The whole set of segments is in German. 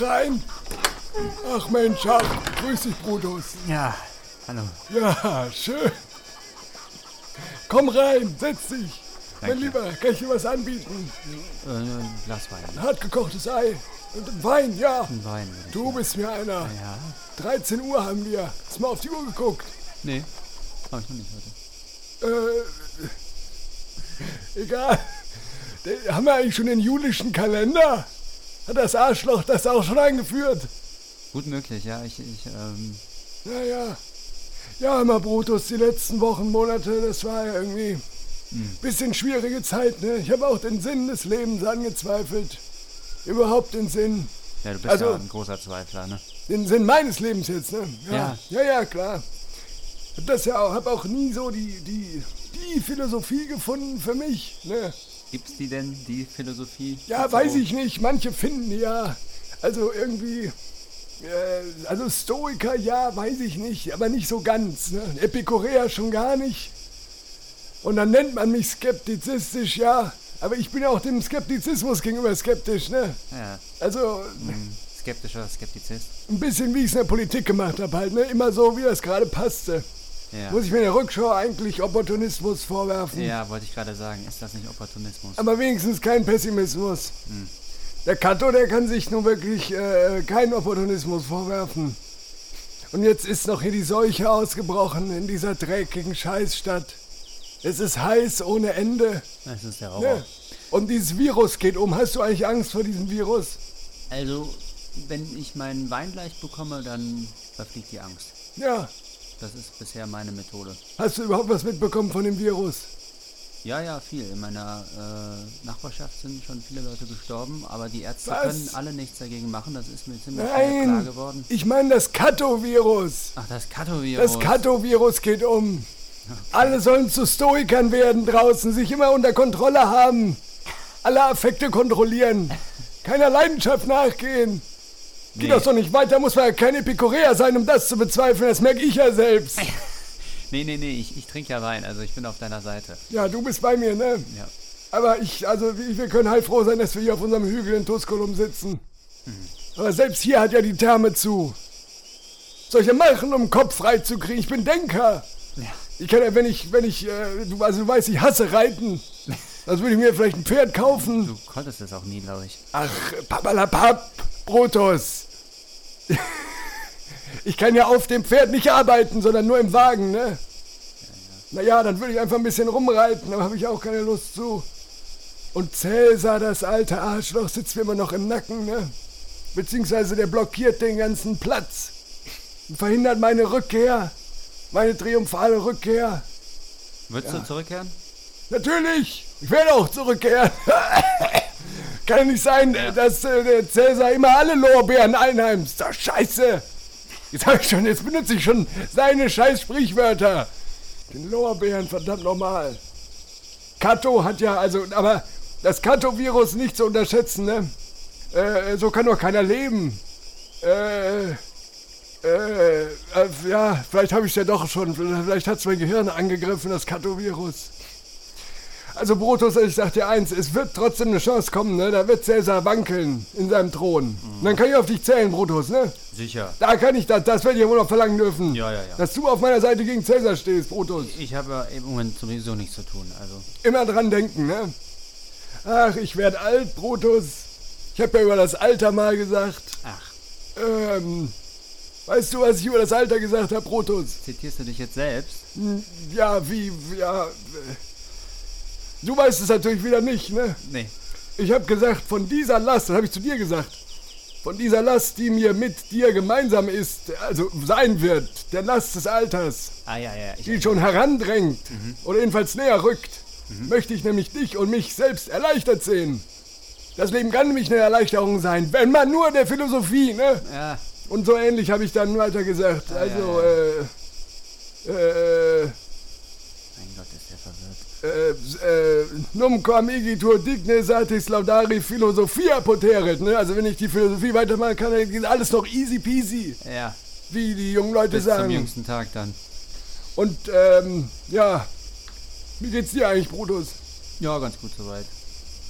Herein. Ach Mensch, ach, grüß dich, Brutus. Ja, hallo. Ja, schön. Komm rein, setz dich. Mein Danke. Lieber, kann ich dir was anbieten? Äh, ein Glas Wein. Ein hartgekochtes Ei und Wein, ja. Ein Wein. Du bist mir einer. Ja. 13 Uhr haben wir. Hast mal auf die Uhr geguckt? Nee. Hab ich noch nicht heute. Äh, egal. Haben wir eigentlich schon den julischen Kalender? Hat das Arschloch das auch schon eingeführt? Gut möglich, ja. Ich, ich, ähm, Naja. Ja, immer Brutus, die letzten Wochen, Monate, das war ja irgendwie ein bisschen schwierige Zeit, ne? Ich habe auch den Sinn des Lebens angezweifelt. Überhaupt den Sinn. ja, du bist Also- ja ein großer Zweifler, ne? Den Sinn meines Lebens jetzt, ne? Ja. Ja, ja, klar. Hab das ja auch, hab auch nie so die, die, die Philosophie gefunden für mich, ne? Gibt's die denn, die Philosophie? Ja, weiß ich nicht. Manche finden die ja. Also irgendwie. Äh, also Stoiker, ja, weiß ich nicht. Aber nicht so ganz. Ne? Epikureer schon gar nicht. Und dann nennt man mich skeptizistisch, ja. Aber ich bin ja auch dem Skeptizismus gegenüber skeptisch, ne? Ja, Also ein skeptischer Skeptizist. ein bisschen wie ich es in der Politik gemacht habe halt, ne? Immer so, wie das gerade passte. Ja. Muss ich mir in der Rückschau eigentlich Opportunismus vorwerfen? ja, wollte ich gerade sagen. Ist das nicht Opportunismus? Aber wenigstens kein Pessimismus. Der Kato, der kann sich nun wirklich äh, keinen Opportunismus vorwerfen. Und jetzt ist noch hier die Seuche ausgebrochen in dieser dreckigen Scheißstadt. Es ist heiß ohne Ende. Das ist der Horror. Ne? Und dieses Virus geht um. Hast du eigentlich Angst vor diesem Virus? Also, wenn ich meinen Wein gleich bekomme, dann verfliegt die Angst. Ja. Das ist bisher meine Methode. Hast du überhaupt was mitbekommen von dem Virus? Ja, ja, viel. In meiner äh, Nachbarschaft sind schon viele Leute gestorben, aber die Ärzte Was? können alle nichts dagegen machen. Das ist mir ziemlich schnell klar Nein. geworden. Ich meine das Kato-Virus. Ach, das Kato-Virus. Das Kato-Virus geht um. Alle sollen zu Stoikern werden draußen, sich immer unter Kontrolle haben. Alle Affekte kontrollieren. Keiner Leidenschaft nachgehen. Geht Nee. das doch nicht weiter, muss man ja kein Epikureer sein, um das zu bezweifeln. Das merke ich ja selbst. Nee, nee, nee, ich, ich trinke ja Wein, also ich bin auf deiner Seite. Ja, du bist bei mir, ne? Ja. Aber ich, also wir können heilfroh sein, dass wir hier auf unserem Hügel in Tusculum sitzen. Aber selbst hier hat ja die Therme zu. Was soll ich denn machen, um den Kopf frei zu kriegen? Ich bin Denker. Ja. Ich kann ja, wenn ich, wenn ich, äh, du, also du weißt, ich hasse Reiten. Also würde ich mir vielleicht ein Pferd kaufen. Du konntest es auch nie, glaube ich. Ach, papalapap, Brutus. Ich kann ja auf dem Pferd nicht arbeiten, sondern nur im Wagen, ne? Naja, dann würde ich einfach ein bisschen rumreiten, aber habe ich auch keine Lust zu. Und Cäsar, das alte Arschloch, sitzt mir immer noch im Nacken, ne? Beziehungsweise der blockiert den ganzen Platz. Und verhindert meine Rückkehr. Meine triumphale Rückkehr. Würdest du zurückkehren? Natürlich, ich werde auch zurückkehren. Kann ja nicht sein, dass äh, der Cäsar immer alle Lorbeeren einheimst. Doch scheiße. Jetzt hab ich schon, jetzt benutze ich schon seine scheiß Sprichwörter. Den Lorbeeren, verdammt nochmal. Kato hat ja, also, aber das Kato-Virus nicht zu unterschätzen, ne? Äh, so kann doch keiner leben. Äh, äh, äh, ja, vielleicht habe ich ja doch schon, vielleicht hat es mein Gehirn angegriffen, das Kato-Virus. Also Brutus, ich sag dir eins, es wird trotzdem eine Chance kommen, ne? Da wird Cäsar wankeln in seinem Thron. Und dann kann ich auf dich zählen, Brutus, ne? Sicher. Da kann ich das, das werde ich ja wohl noch verlangen dürfen. Ja, ja, ja. Dass du auf meiner Seite gegen Cäsar stehst, Brutus. Ich habe ja im Moment sowieso nichts zu tun, also. Immer dran denken, ne? Ach, ich werd alt, Brutus. Ich habe ja über das Alter mal gesagt. Ach, Ähm, weißt du, was ich über das Alter gesagt habe, Brutus? zitierst du dich jetzt selbst? Hm, Ja, wie, ja. äh, Du weißt es natürlich wieder nicht, ne? Nee. Ich habe gesagt, von dieser Last, das habe ich zu dir gesagt, von dieser Last, die mir mit dir gemeinsam ist, also sein wird, der Last des Alters, Ah, ja, ja. Die schon herandrängt oder jedenfalls näher rückt, möchte ich nämlich dich und mich selbst erleichtert sehen. Das Leben kann nämlich eine Erleichterung sein, wenn man nur der Philosophie, ne? ja, Und so ähnlich habe ich dann weiter gesagt. Also, äh, äh, mein Gott, ist der verwirrt. Äh, äh, num quam igitur digne satis laudari philosophia poteret, ne? Also wenn ich die Philosophie weitermachen kann, dann geht alles noch easy peasy, Ja, wie die jungen Leute bis zum sagen. jüngsten Tag dann. Und, ähm, ja, wie geht's dir eigentlich, Brutus? Ja, ganz gut soweit.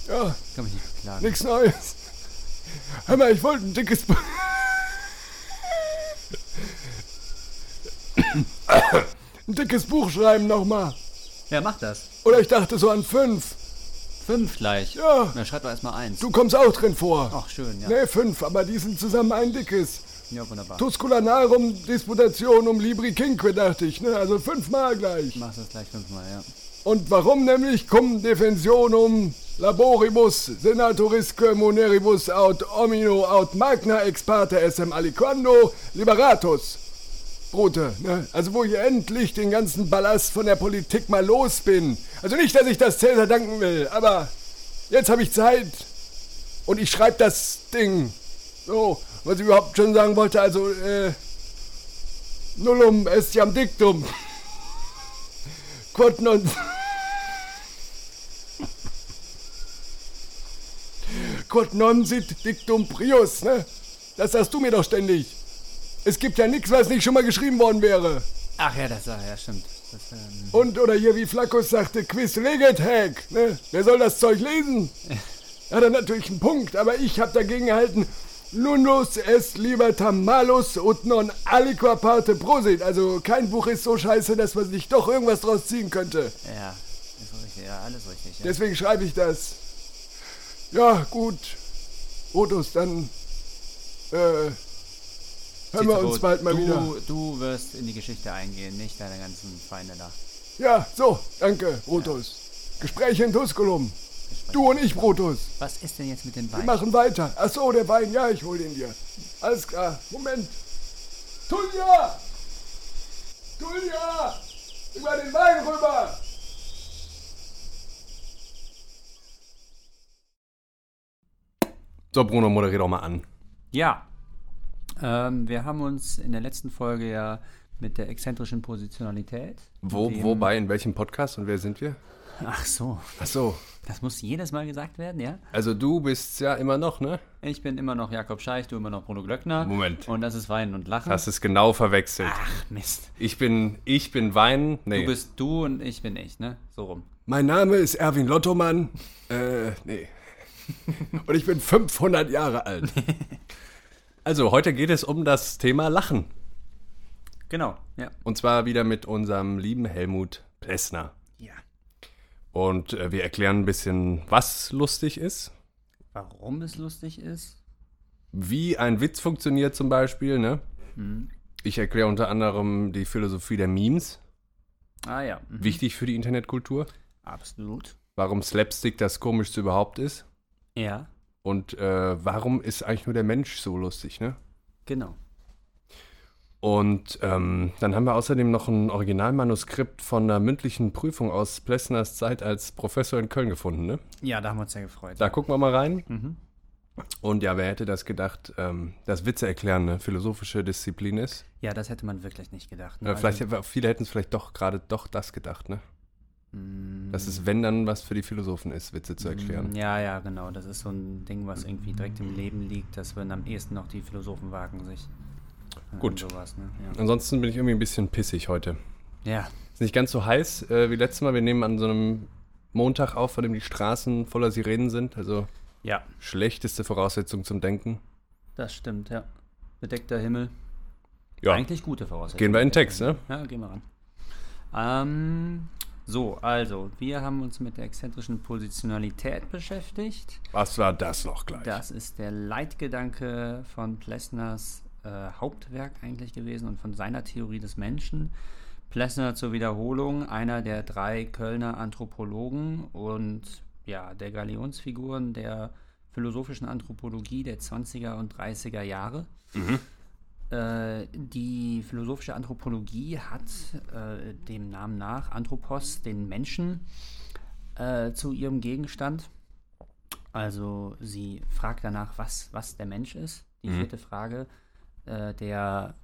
Ja, Kann mich nicht beklagen. nichts Neues. Hör mal, ich wollte ein dickes. Ein dickes Buch schreiben nochmal. Ja, mach das. Oder ich dachte so an fünf. Fünf gleich. Ja. Na, schreib doch erstmal eins. Du kommst auch drin vor. Ach, schön, ja. Nee, fünf, aber die sind zusammen ein dickes. Ja, wunderbar. Tusculanarum Disputationum Libri Quinque, dachte ich, ne? Also fünfmal gleich. Mach das gleich fünfmal, ja. Und warum nämlich cum defensionum laboribus senatorisque moneribus aut omino aut magna ex parte essem aliquando liberatus. Brute, ne? Also wo ich endlich den ganzen Ballast von der Politik mal los bin. Also nicht, dass ich das Cäsar danken will, aber jetzt habe ich Zeit. Und ich schreibe das Ding. So, was ich überhaupt schon sagen wollte, also, äh, nullum estiam dictum. Quod non... Quod non sit dictum prius, ne? Das sagst du mir doch ständig. Es gibt ja nichts, was nicht schon mal geschrieben worden wäre. Ach ja, das ja, stimmt. Das, ähm, Und, oder hier, wie Flaccus sagte, quis leget hack, ne? Wer soll das Zeug lesen? Hat er natürlich einen Punkt, aber ich hab dagegen gehalten, nunus est libertam malus ut non aliqua parte prosit. Also kein Buch ist so scheiße, dass man sich doch irgendwas draus ziehen könnte. ja, ist richtig, ja, alles richtig. Ja. Deswegen schreibe ich das. Ja, gut. Otus, dann äh, hören wir uns bald mal du, wieder. Du wirst in die Geschichte eingehen, nicht deine ganzen Feinde da. Ja, so, danke, Brutus. Gespräche in Tusculum. Du und ich, Brutus. Was ist denn jetzt mit dem Wir Wein? machen weiter. Ach so, der Wein, ja, ich hol den dir. Alles klar. Moment. Tullia! Tullia! Über den Wein rüber! So, Bruno, moderier doch mal an. Ja. Ähm, wir haben uns in der letzten Folge ja mit der exzentrischen Positionalität. Wo, wobei, in welchem Podcast und wer sind wir? Ach so, Ach so, das muss jedes Mal gesagt werden, ja? also du bist ja immer noch, ne? Ich bin immer noch Jakob Scheich, du immer noch Bruno Glöckner. Moment. Und das ist Weinen und Lachen. Hast es genau verwechselt. Ach, Mist. Ich bin, ich bin Wein. Nee. Du bist du und ich bin ich, ne? So rum. Mein Name ist Erwin Lottomann. Äh, nee. Und ich bin 500 Jahre alt. Also, heute geht es um das Thema Lachen. Genau, ja. Und zwar wieder mit unserem lieben Helmut Plessner. Ja. Und äh, wir erklären ein bisschen, was lustig ist, Warum es lustig ist? wie ein Witz funktioniert zum Beispiel. Ne? Mhm. Ich erkläre unter anderem die Philosophie der Memes, Ah ja. Mhm. wichtig für die Internetkultur. Absolut. Warum Slapstick das Komischste überhaupt ist. Ja, Und äh, warum ist eigentlich nur der Mensch so lustig, ne? genau. Und ähm, dann haben wir außerdem noch ein Originalmanuskript von einer mündlichen Prüfung aus Plessners Zeit als Professor in Köln gefunden, ne? Ja, da haben wir uns ja gefreut. Da gucken wir mal rein. Mhm. Und ja, wer hätte das gedacht, ähm, dass Witze erklären eine philosophische Disziplin ist? Ja, das hätte man wirklich nicht gedacht. ne? Vielleicht, Also, viele hätten es vielleicht doch gerade doch das gedacht, ne? Dass es, wenn dann, was für die Philosophen ist, Witze zu erklären. Ja, ja, genau. Das ist so ein Ding, was irgendwie direkt im Leben liegt, dass wenn am ehesten noch die Philosophen wagen sich. Gut. Sowas, ne? Ansonsten bin ich irgendwie ein bisschen pissig heute. ja. ja, Ist nicht ganz so heiß äh, wie letztes Mal. Wir nehmen an so einem Montag auf, an dem die Straßen voller Sirenen sind. Also ja, schlechteste Voraussetzung zum Denken. das stimmt, ja. Bedeckter Himmel. Ja, Eigentlich gute Voraussetzungen. gehen wir in den Text, ne? Ja, gehen wir ran. Ähm, so, also, wir haben uns mit der exzentrischen Positionalität beschäftigt. Was war das noch gleich? Das ist der Leitgedanke von Plessners äh, Hauptwerk eigentlich gewesen und von seiner Theorie des Menschen. Plessner zur Wiederholung, einer der drei Kölner Anthropologen und ja, der Galionsfiguren der philosophischen Anthropologie der 20er und 30er Jahre. Äh, die philosophische Anthropologie hat äh, dem Namen nach Anthropos den Menschen äh, zu ihrem Gegenstand. Also sie fragt danach, was, was der Mensch ist. Die Mhm. vierte Frage äh, der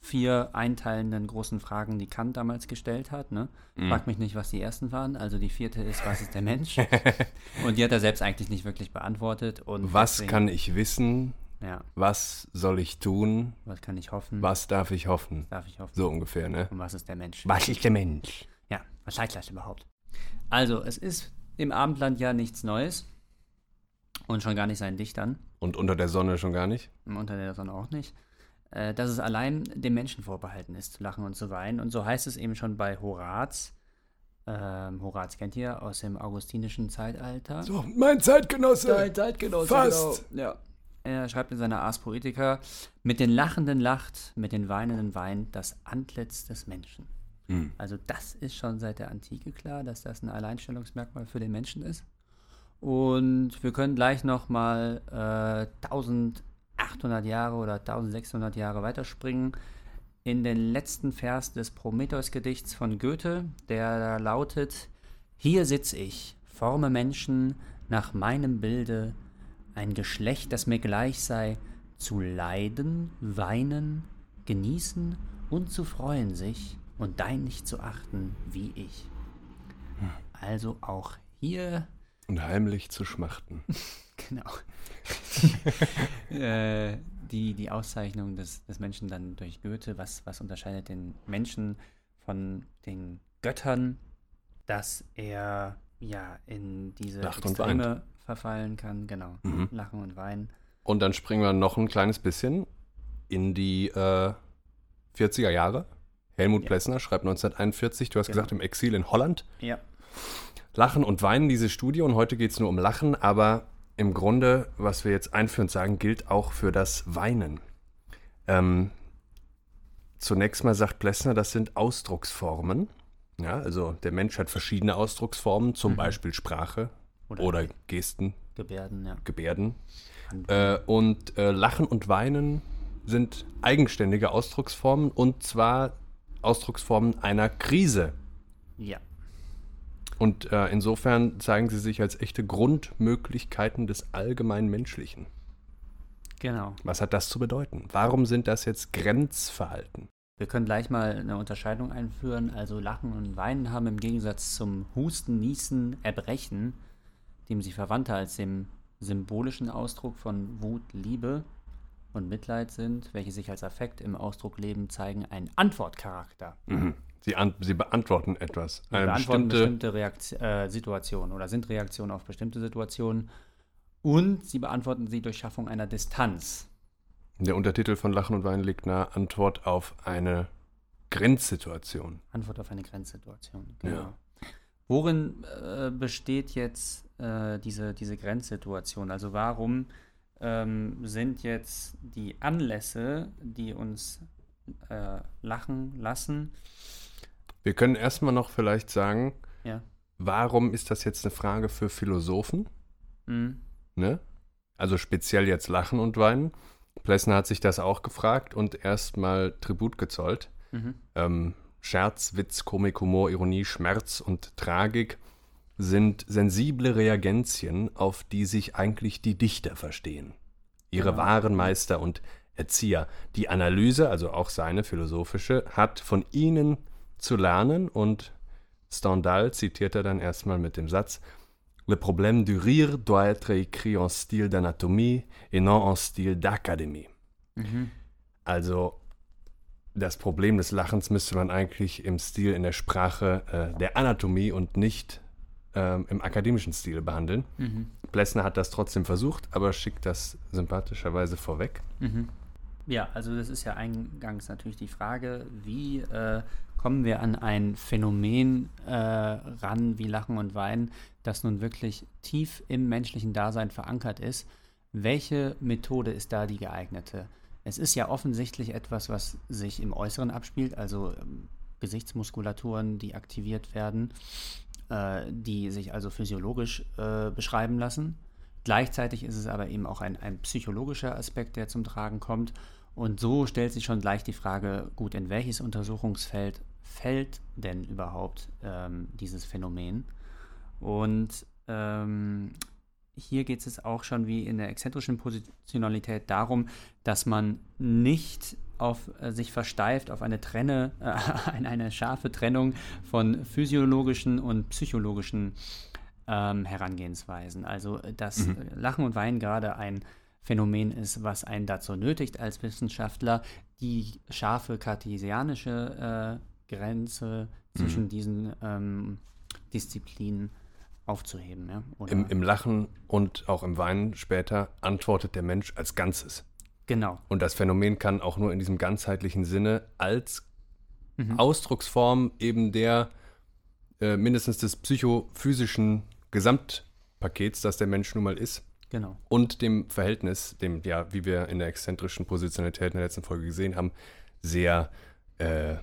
vier einteilenden großen Fragen, die Kant damals gestellt hat. Ne? Mhm. Frag mich nicht, was die ersten waren. Also die vierte ist, was ist der Mensch? Und die hat er selbst eigentlich nicht wirklich beantwortet. Und Was deswegen- kann ich wissen? Ja, Was soll ich tun? was kann ich hoffen? Was darf ich hoffen? darf ich hoffen? So ungefähr, ne? Und was ist der Mensch? Was ist der Mensch? Ja, was heißt das überhaupt? Also, es ist im Abendland ja nichts Neues. Und schon gar nicht seinen Dichtern. Und unter der Sonne schon gar nicht? Unter der Sonne auch nicht. Äh, dass es allein dem Menschen vorbehalten ist, zu lachen und zu weinen. Und so heißt es eben schon bei Horaz. Ähm, Horaz kennt ihr aus dem augustinischen Zeitalter. So, mein Zeitgenosse. Dein Zeitgenosse, Fast. genau. Ja. Er schreibt in seiner Ars Poetica, mit den Lachenden lacht, mit den Weinenden weint das Antlitz des Menschen. Hm. Also das ist schon seit der Antike klar, dass das ein Alleinstellungsmerkmal für den Menschen ist. Und wir können gleich nochmal äh, 1800 Jahre oder 1600 Jahre weiterspringen in den letzten Vers des Prometheus-Gedichts von Goethe, der da lautet, Hier sitz ich, forme Menschen nach meinem Bilde, ein Geschlecht, das mir gleich sei, zu leiden, weinen, genießen und zu freuen sich und dein nicht zu achten wie ich. Also auch hier Und heimlich zu schmachten. Genau. äh, die, die Auszeichnung des, des Menschen dann durch Goethe, was, was unterscheidet den Menschen von den Göttern, dass er ja in diese Lacht und Extreme verfallen kann, genau. Mhm. Lachen und weinen. Und dann springen wir noch ein kleines bisschen in die äh, 40er Jahre. Helmut Ja. Plessner schreibt 1941, du hast Genau. gesagt, im Exil in Holland. Ja. Lachen und Weinen, diese Studie. Und heute geht es nur um Lachen, aber im Grunde, was wir jetzt einführend sagen, gilt auch für das Weinen. Ähm, zunächst mal sagt Plessner, das sind Ausdrucksformen. Ja, also der Mensch hat verschiedene Ausdrucksformen, zum Mhm. Beispiel Sprache Oder, oder Gesten, Gebärden, ja. Gebärden. Äh, und äh, Lachen und Weinen sind eigenständige Ausdrucksformen und zwar Ausdrucksformen einer Krise. ja. Und äh, insofern zeigen sie sich als echte Grundmöglichkeiten des allgemein Menschlichen. Genau. Was hat das zu bedeuten? Warum sind das jetzt Grenzverhalten? Wir können gleich mal eine Unterscheidung einführen. Also Lachen und Weinen haben im Gegensatz zum Husten, Niesen, Erbrechen, dem sie verwandter als dem symbolischen Ausdruck von Wut, Liebe und Mitleid sind, welche sich als Affekt im Ausdruck leben, zeigen einen Antwortcharakter. Sie, an, sie beantworten etwas. Sie Eine beantworten bestimmte, bestimmte äh, Situationen oder sind Reaktionen auf bestimmte Situationen und sie beantworten sie durch Schaffung einer Distanz. Der Untertitel von Lachen und Weinen liegt nahe Antwort auf eine Grenzsituation. Antwort auf eine Grenzsituation. Genau. Ja. Worin äh, besteht jetzt äh, diese, diese Grenzsituation? Also warum ähm, sind jetzt die Anlässe, die uns äh, lachen lassen, Wir können erstmal noch vielleicht sagen, ja, warum ist das jetzt eine Frage für Philosophen? hm, Ne? Also speziell jetzt Lachen und Weinen. Plessner hat sich das auch gefragt und erstmal Tribut gezollt. mhm, Ähm, Scherz, Witz, Komik, Humor, Ironie, Schmerz und Tragik sind sensible Reagenzien, auf die sich eigentlich die Dichter verstehen. Ihre Genau. wahren Meister und Erzieher. Die Analyse, also auch seine philosophische, hat von ihnen zu lernen und Stendhal zitiert er dann erstmal mit dem Satz Le problème du rire doit être écrit en style d'anatomie et non en style d'académie. mhm, Also das Problem des Lachens müsste man eigentlich im Stil in der Sprache äh, der Anatomie und nicht ähm, im akademischen Stil behandeln. mhm, Plessner hat das trotzdem versucht, aber schickt das sympathischerweise vorweg. mhm. Ja, also das ist ja eingangs natürlich die Frage, wie äh, kommen wir an ein Phänomen äh, ran wie Lachen und Weinen, das nun wirklich tief im menschlichen Dasein verankert ist. Welche Methode ist da die geeignete? Es ist ja offensichtlich etwas, was sich im Äußeren abspielt, also ähm, Gesichtsmuskulaturen, die aktiviert werden, äh, die sich also physiologisch äh, beschreiben lassen. Gleichzeitig ist es aber eben auch ein, ein psychologischer Aspekt, der zum Tragen kommt. Und so stellt sich schon gleich die Frage, gut, in welches Untersuchungsfeld fällt denn überhaupt ähm, dieses Phänomen? Und ähm, hier geht es auch schon wie in der exzentrischen Positionalität darum, dass man nicht auf äh, sich versteift auf eine Trenne, äh, eine, scharfe Trennung von physiologischen und psychologischen ähm, Herangehensweisen. Also äh, dass Mhm. Lachen und Weinen gerade ein Phänomen ist, was einen dazu nötigt, als Wissenschaftler die scharfe kartesianische äh, Grenze zwischen diesen ähm, Disziplinen aufzuheben. Ja? Im, Im Lachen und auch im Weinen später antwortet der Mensch als Ganzes. Genau. Und das Phänomen kann auch nur in diesem ganzheitlichen Sinne als mhm. Ausdrucksform eben der äh, mindestens des psychophysischen Gesamtpakets, das der Mensch nun mal ist. Genau. Und dem Verhältnis, dem, ja, wie wir in der exzentrischen Positionalität in der letzten Folge gesehen haben, sehr äh,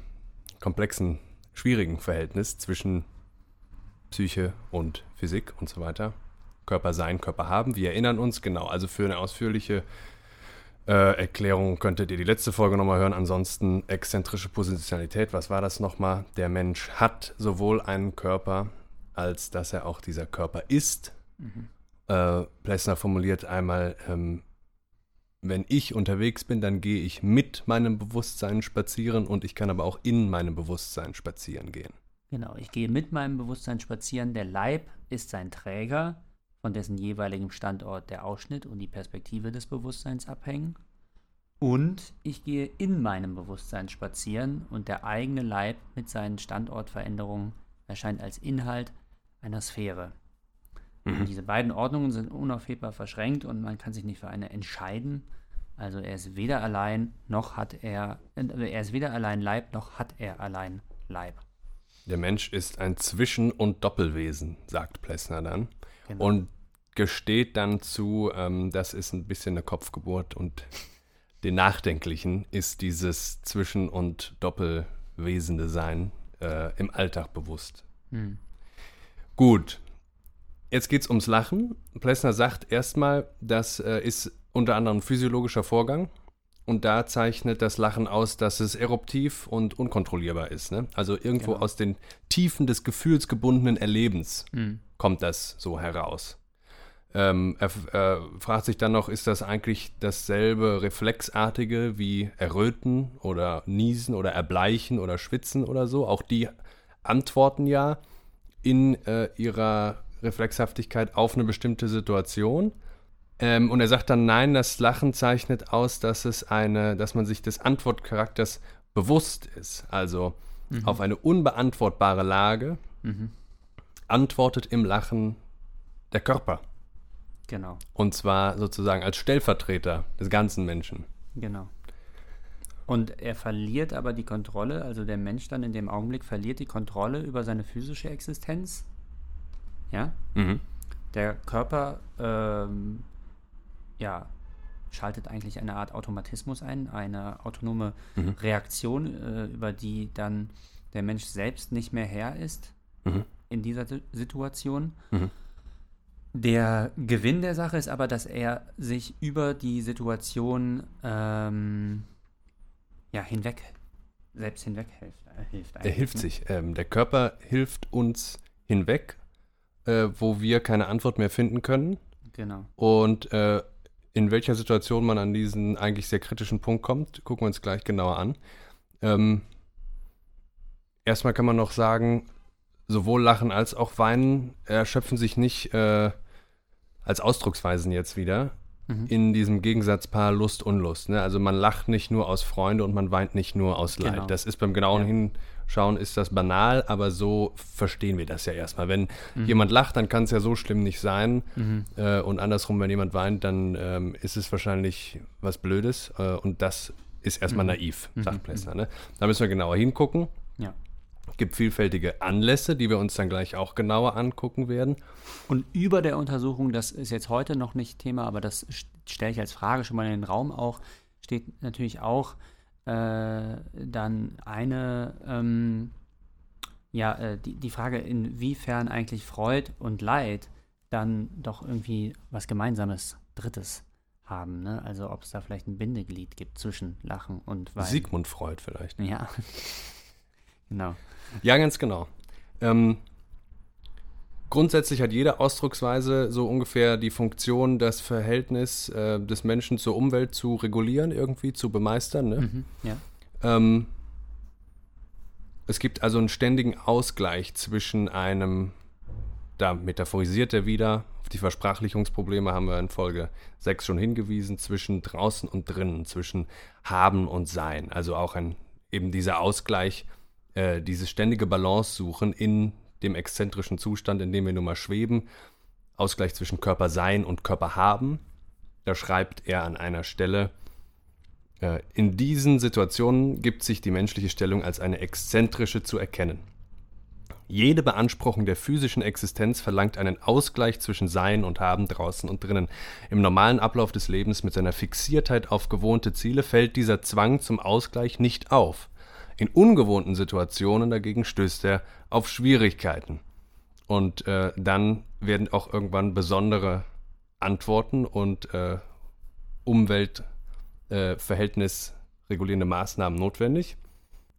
komplexen, schwierigen Verhältnis zwischen Psyche und Physik und so weiter. Körper sein, Körper haben. Wir erinnern uns, genau, also für eine ausführliche äh, Erklärung könntet ihr die letzte Folge nochmal hören. Ansonsten exzentrische Positionalität, was war das nochmal? Der Mensch hat sowohl einen Körper, als dass er auch dieser Körper ist. Mhm. Äh, Plessner formuliert einmal, ähm, wenn ich unterwegs bin, dann gehe ich mit meinem Bewusstsein spazieren und ich kann aber auch in meinem Bewusstsein spazieren gehen. Genau, ich gehe mit meinem Bewusstsein spazieren. Der Leib ist sein Träger, von dessen jeweiligem Standort der Ausschnitt und die Perspektive des Bewusstseins abhängen. Und ich gehe in meinem Bewusstsein spazieren und der eigene Leib mit seinen Standortveränderungen erscheint als Inhalt einer Sphäre. Mhm. Diese beiden Ordnungen sind unaufhebbar verschränkt und man kann sich nicht für eine entscheiden. Also er ist weder allein noch hat er, äh, er ist weder allein Leib noch hat er allein Leib. Der Mensch ist ein Zwischen- und Doppelwesen, sagt Plessner dann. Genau. Und gesteht dann zu, ähm, das ist ein bisschen eine Kopfgeburt und den Nachdenklichen ist dieses Zwischen- und Doppelwesende Sein äh, im Alltag bewusst. Mhm. Gut, Jetzt geht es ums Lachen. Plessner sagt erstmal, das äh, ist unter anderem ein physiologischer Vorgang. Und da zeichnet das Lachen aus, dass es eruptiv und unkontrollierbar ist. Ne? Also irgendwo genau. aus den Tiefen des gefühlsgebundenen Erlebens mhm. kommt das so heraus. Ähm, er äh, fragt sich dann noch, ist das eigentlich dasselbe Reflexartige wie Erröten oder Niesen oder Erbleichen oder Schwitzen oder so? Auch die antworten ja in äh, ihrer Reflexhaftigkeit auf eine bestimmte Situation. Ähm, und er sagt dann, nein, das Lachen zeichnet aus, dass es eine, dass man sich des Antwortcharakters bewusst ist. Also mhm. auf eine unbeantwortbare Lage mhm. antwortet im Lachen der Körper. Genau. Und zwar sozusagen als Stellvertreter des ganzen Menschen. Genau. Und er verliert aber die Kontrolle, also der Mensch dann in dem Augenblick verliert die Kontrolle über seine physische Existenz ja? Mhm. Der Körper ähm, ja, schaltet eigentlich eine Art Automatismus ein, eine autonome mhm. Reaktion, äh, über die dann der Mensch selbst nicht mehr Herr ist mhm. in dieser Situation. Mhm. Der Gewinn der Sache ist aber, dass er sich über die Situation ähm, ja, hinweg, selbst hinweg hilft. Äh, hilft er hilft ne? sich. Ähm, der Körper hilft uns hinweg äh, wo wir keine Antwort mehr finden können. Genau. Und äh, in welcher Situation man an diesen eigentlich sehr kritischen Punkt kommt, gucken wir uns gleich genauer an. Ähm, erstmal kann man noch sagen, sowohl Lachen als auch Weinen erschöpfen sich nicht äh, als Ausdrucksweisen jetzt wieder mhm. in diesem Gegensatzpaar Lust, Unlust. Ne? Also man lacht nicht nur aus Freude und man weint nicht nur aus Leid. Genau. Das ist beim genauen ja. Schauen, ist das banal, aber so verstehen wir das ja erstmal. Wenn mhm. jemand lacht, dann kann es ja so schlimm nicht sein. Mhm. Äh, und andersrum, wenn jemand weint, dann ähm, ist es wahrscheinlich was Blödes. Äh, und das ist erstmal mhm. naiv, sagt mhm. Plessner. Ne? Da müssen wir genauer hingucken. Ja. Es gibt vielfältige Anlässe, die wir uns dann gleich auch genauer angucken werden. Und über der Untersuchung, das ist jetzt heute noch nicht Thema, aber das stelle ich als Frage schon mal in den Raum auch, steht natürlich auch, äh, dann eine, ähm, ja, äh, die, die Frage, inwiefern eigentlich Freud und Leid dann doch irgendwie was Gemeinsames Drittes haben. Ne? Also ob es da vielleicht ein Bindeglied gibt zwischen Lachen und Weinen. Sigmund Freud vielleicht. Ja, genau. Ja, ganz genau. Ähm, grundsätzlich hat jede Ausdrucksweise so ungefähr die Funktion, das Verhältnis äh, des Menschen zur Umwelt zu regulieren, irgendwie zu bemeistern. Ne? Mhm, ja. ähm, es gibt also einen ständigen Ausgleich zwischen einem, da metaphorisiert er wieder, auf die Versprachlichungsprobleme haben wir in Folge 6 schon hingewiesen, zwischen draußen und drinnen, zwischen haben und sein. Also auch ein, eben dieser Ausgleich, äh, diese ständige Balance suchen in dem exzentrischen Zustand, in dem wir nun mal schweben, Ausgleich zwischen Körper sein und Körper haben. Da schreibt er an einer Stelle, äh, in diesen Situationen gibt sich die menschliche Stellung als eine exzentrische zu erkennen. Jede Beanspruchung der physischen Existenz verlangt einen Ausgleich zwischen Sein und Haben draußen und drinnen. Im normalen Ablauf des Lebens mit seiner Fixiertheit auf gewohnte Ziele fällt dieser Zwang zum Ausgleich nicht auf. In ungewohnten Situationen dagegen stößt er auf Schwierigkeiten. Und äh, dann werden auch irgendwann besondere Antworten und äh, umweltverhältnisregulierende äh, Maßnahmen notwendig.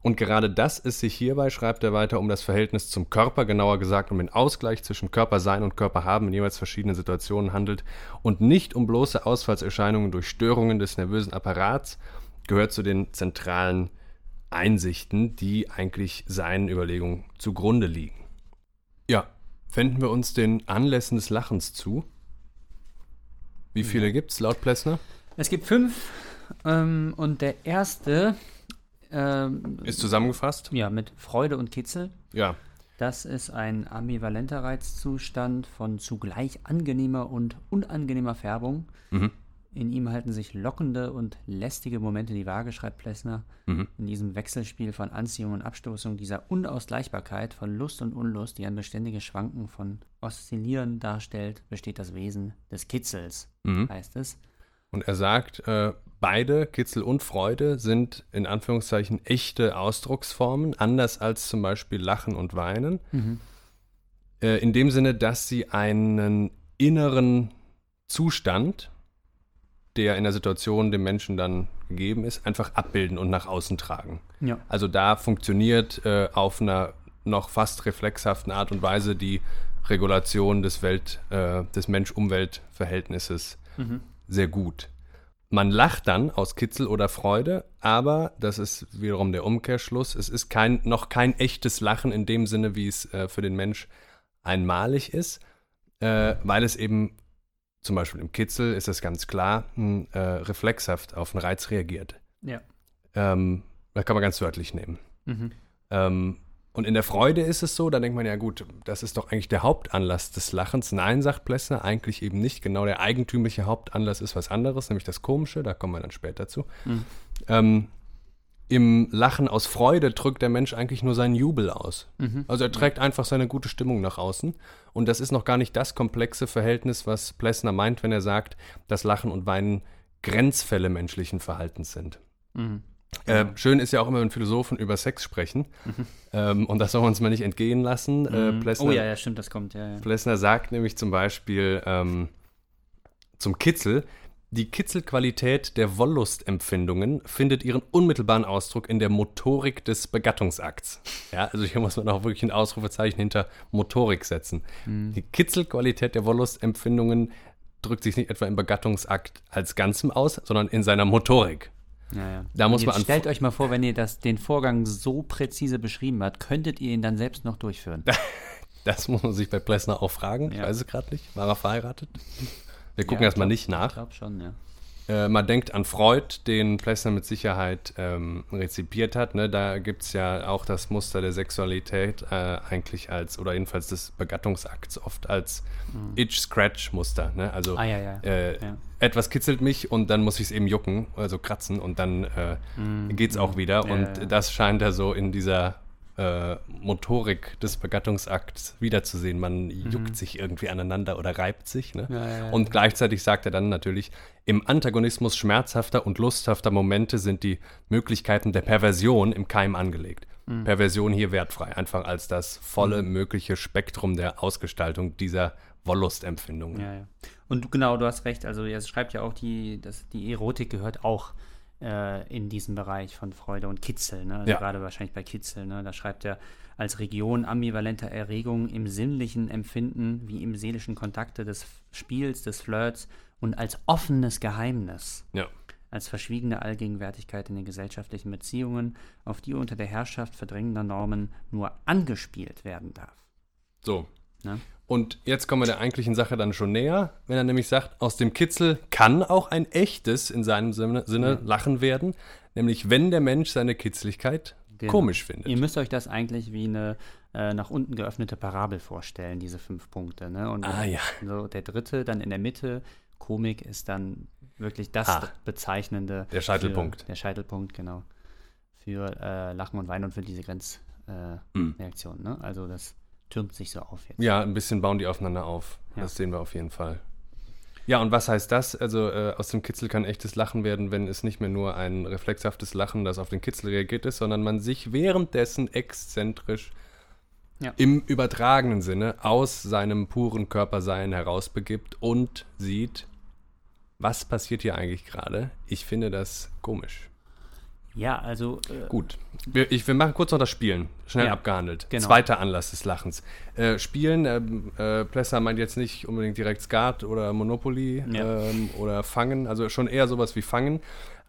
Und gerade das ist sich hierbei, schreibt er weiter, um das Verhältnis zum Körper, genauer gesagt um den Ausgleich zwischen Körpersein und Körperhaben in jeweils verschiedenen Situationen handelt und nicht um bloße Ausfallserscheinungen durch Störungen des nervösen Apparats, gehört zu den zentralen Einsichten, die eigentlich seinen Überlegungen zugrunde liegen. Ja, wenden wir uns den Anlässen des Lachens zu. Wie viele ja. gibt es laut Plessner? Es gibt fünf ähm, und der erste ähm, ist zusammengefasst? Ja, mit Freude und Kitzel. Ja. Das ist ein ambivalenter Reizzustand von zugleich angenehmer und unangenehmer Färbung. Mhm. In ihm halten sich lockende und lästige Momente die Waage, schreibt Plessner. Mhm. In diesem Wechselspiel von Anziehung und Abstoßung, dieser Unausgleichbarkeit von Lust und Unlust, die ein beständiges Schwanken von Oszillieren darstellt, besteht das Wesen des Kitzels, mhm. heißt es. Und er sagt, äh, beide, Kitzel und Freude, sind in Anführungszeichen echte Ausdrucksformen, anders als zum Beispiel Lachen und Weinen. Mhm. Äh, in dem Sinne, dass sie einen inneren Zustand, der in der Situation dem Menschen dann gegeben ist, einfach abbilden und nach außen tragen. Ja. Also da funktioniert äh, auf einer noch fast reflexhaften Art und Weise die Regulation des Welt, äh, des Mensch-Umwelt-Verhältnisses mhm. sehr gut. Man lacht dann aus Kitzel oder Freude, aber das ist wiederum der Umkehrschluss. Es ist kein, noch kein echtes Lachen in dem Sinne, wie es äh, für den Mensch einmalig ist, äh, weil es eben zum Beispiel im Kitzel ist es ganz klar hm, äh, reflexhaft auf einen Reiz reagiert. Ja. Ähm, das kann man ganz wörtlich nehmen. Mhm. Ähm, und in der Freude ist es so, da denkt man ja gut, das ist doch eigentlich der Hauptanlass des Lachens. Nein, sagt Plessner, eigentlich eben nicht. Genau der eigentümliche Hauptanlass ist was anderes, nämlich das Komische, da kommen wir dann später zu. Mhm. Ähm, Im Lachen aus Freude drückt der Mensch eigentlich nur seinen Jubel aus. Mhm. Also er trägt einfach seine gute Stimmung nach außen. Und das ist noch gar nicht das komplexe Verhältnis, was Plessner meint, wenn er sagt, dass Lachen und Weinen Grenzfälle menschlichen Verhaltens sind. Mhm. Äh, schön ist ja auch immer, wenn Philosophen über Sex sprechen. Mhm. Ähm, und das soll man uns mal nicht entgehen lassen. Äh, mhm. Plessner, oh ja, ja, stimmt, das kommt, ja. ja. Plessner sagt nämlich zum Beispiel ähm, zum Kitzel, die Kitzelqualität der Wollustempfindungen findet ihren unmittelbaren Ausdruck in der Motorik des Begattungsakts. Ja, also hier muss man auch wirklich ein Ausrufezeichen hinter Motorik setzen. Mhm. Die Kitzelqualität der Wollustempfindungen drückt sich nicht etwa im Begattungsakt als Ganzem aus, sondern in seiner Motorik. Ja, ja. Da muss man stellt euch mal vor, wenn ihr das, den Vorgang so präzise beschrieben habt, könntet ihr ihn dann selbst noch durchführen? Das muss man sich bei Plessner auch fragen. Ja. Ich weiß es gerade nicht. War er verheiratet? Wir gucken ja, erstmal nicht nach. Ich glaube schon, ja. Äh, man denkt an Freud, den Plessner mit Sicherheit ähm, rezipiert hat. Ne? Da gibt es ja auch das Muster der Sexualität äh, eigentlich als, oder jedenfalls des Begattungsakts oft als mhm. Itch-Scratch-Muster. Ne? Also ah, ja, ja. Äh, ja. etwas kitzelt mich und dann muss ich es eben jucken, also kratzen und dann äh, mhm. geht es auch mhm. wieder. und das scheint er so in dieser äh, Motorik des Begattungsakts wiederzusehen. Man mhm. juckt sich irgendwie aneinander oder reibt sich. Ne? Ja, ja, ja. Und gleichzeitig sagt er dann natürlich, im Antagonismus schmerzhafter und lusthafter Momente sind die Möglichkeiten der Perversion im Keim angelegt. Mhm. Perversion hier wertfrei, einfach als das volle mhm. mögliche Spektrum der Ausgestaltung dieser Wollustempfindungen. Und genau, du hast recht. Also er schreibt ja auch, die, dass die Erotik gehört auch äh, in diesem Bereich von Freude und Kitzel. Ne? Also ja. gerade wahrscheinlich bei Kitzel. Ne? Da schreibt er als Region ambivalenter Erregung im sinnlichen Empfinden wie im seelischen Kontakte des Spiels, des Flirts und als offenes Geheimnis. Ja. Als verschwiegene Allgegenwärtigkeit in den gesellschaftlichen Beziehungen, auf die unter der Herrschaft verdrängender Normen nur angespielt werden darf. So. Ne? Und jetzt kommen wir der eigentlichen Sache dann schon näher, wenn er nämlich sagt, aus dem Kitzel kann auch ein echtes, in seinem Sinne, Sinne mhm. Lachen werden, nämlich wenn der Mensch seine Kitzligkeit genau. komisch findet. Ihr müsst euch das eigentlich wie eine äh, nach unten geöffnete Parabel vorstellen, diese fünf Punkte. Ne? Und Ah, ja. so der dritte dann in der Mitte. Komik ist dann wirklich das Ah. Bezeichnende. Der Scheitelpunkt. Für, der Scheitelpunkt, genau. Für äh, Lachen und Weinen und für diese Grenzreaktion. Äh, Mhm. Ne? Also das türmt sich so auf jetzt. Ja, ein bisschen bauen die aufeinander auf. Ja. Das sehen wir auf jeden Fall. Ja, und was heißt das? Also äh, aus dem Kitzel kann echtes Lachen werden, wenn es nicht mehr nur ein reflexhaftes Lachen, das auf den Kitzel reagiert ist, sondern man sich währenddessen exzentrisch Ja. im übertragenen Sinne aus seinem puren Körpersein herausbegibt und sieht, was passiert hier eigentlich gerade. Ich finde das komisch. Ja, also äh, Gut. Wir, ich, wir machen kurz noch das Spielen. Schnell Ja, abgehandelt. genau. Zweiter Anlass des Lachens. Äh, Spielen, ähm, äh, Plesser meint jetzt nicht unbedingt direkt Skat oder Monopoly Ja. ähm, oder Fangen, also schon eher sowas wie Fangen,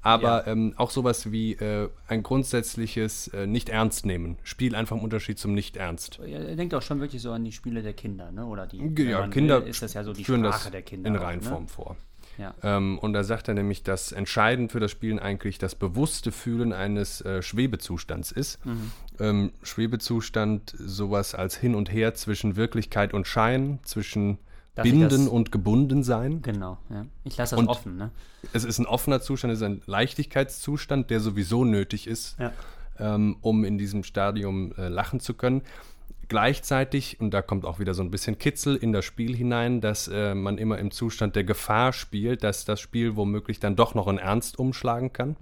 aber ähm, auch sowas wie äh, ein grundsätzliches äh, Nicht-Ernst-Nehmen. Spiel einfach im Unterschied zum Nicht-Ernst. er denkt auch schon wirklich so an die Spiele der Kinder, ne? Oder die Ja, Kinder will, ist das ja so die Sprache das der Kinder. in Reihenform Ne? vor. Ja. Ähm, und da sagt er nämlich, dass entscheidend für das Spielen eigentlich das bewusste Fühlen eines äh, Schwebezustands ist. Mhm. Ähm, Schwebezustand sowas als Hin und Her zwischen Wirklichkeit und Schein, zwischen ich Binden und gebunden sein. Genau, ja. Ich lasse das Und- offen, ne? Es ist ein offener Zustand, es ist ein Leichtigkeitszustand, der sowieso nötig ist, Ja. ähm, um in diesem Stadium äh, lachen zu können. Gleichzeitig, und da kommt auch wieder so ein bisschen Kitzel in das Spiel hinein, dass äh, man immer im Zustand der Gefahr spielt, dass das Spiel womöglich dann doch noch in Ernst umschlagen kann.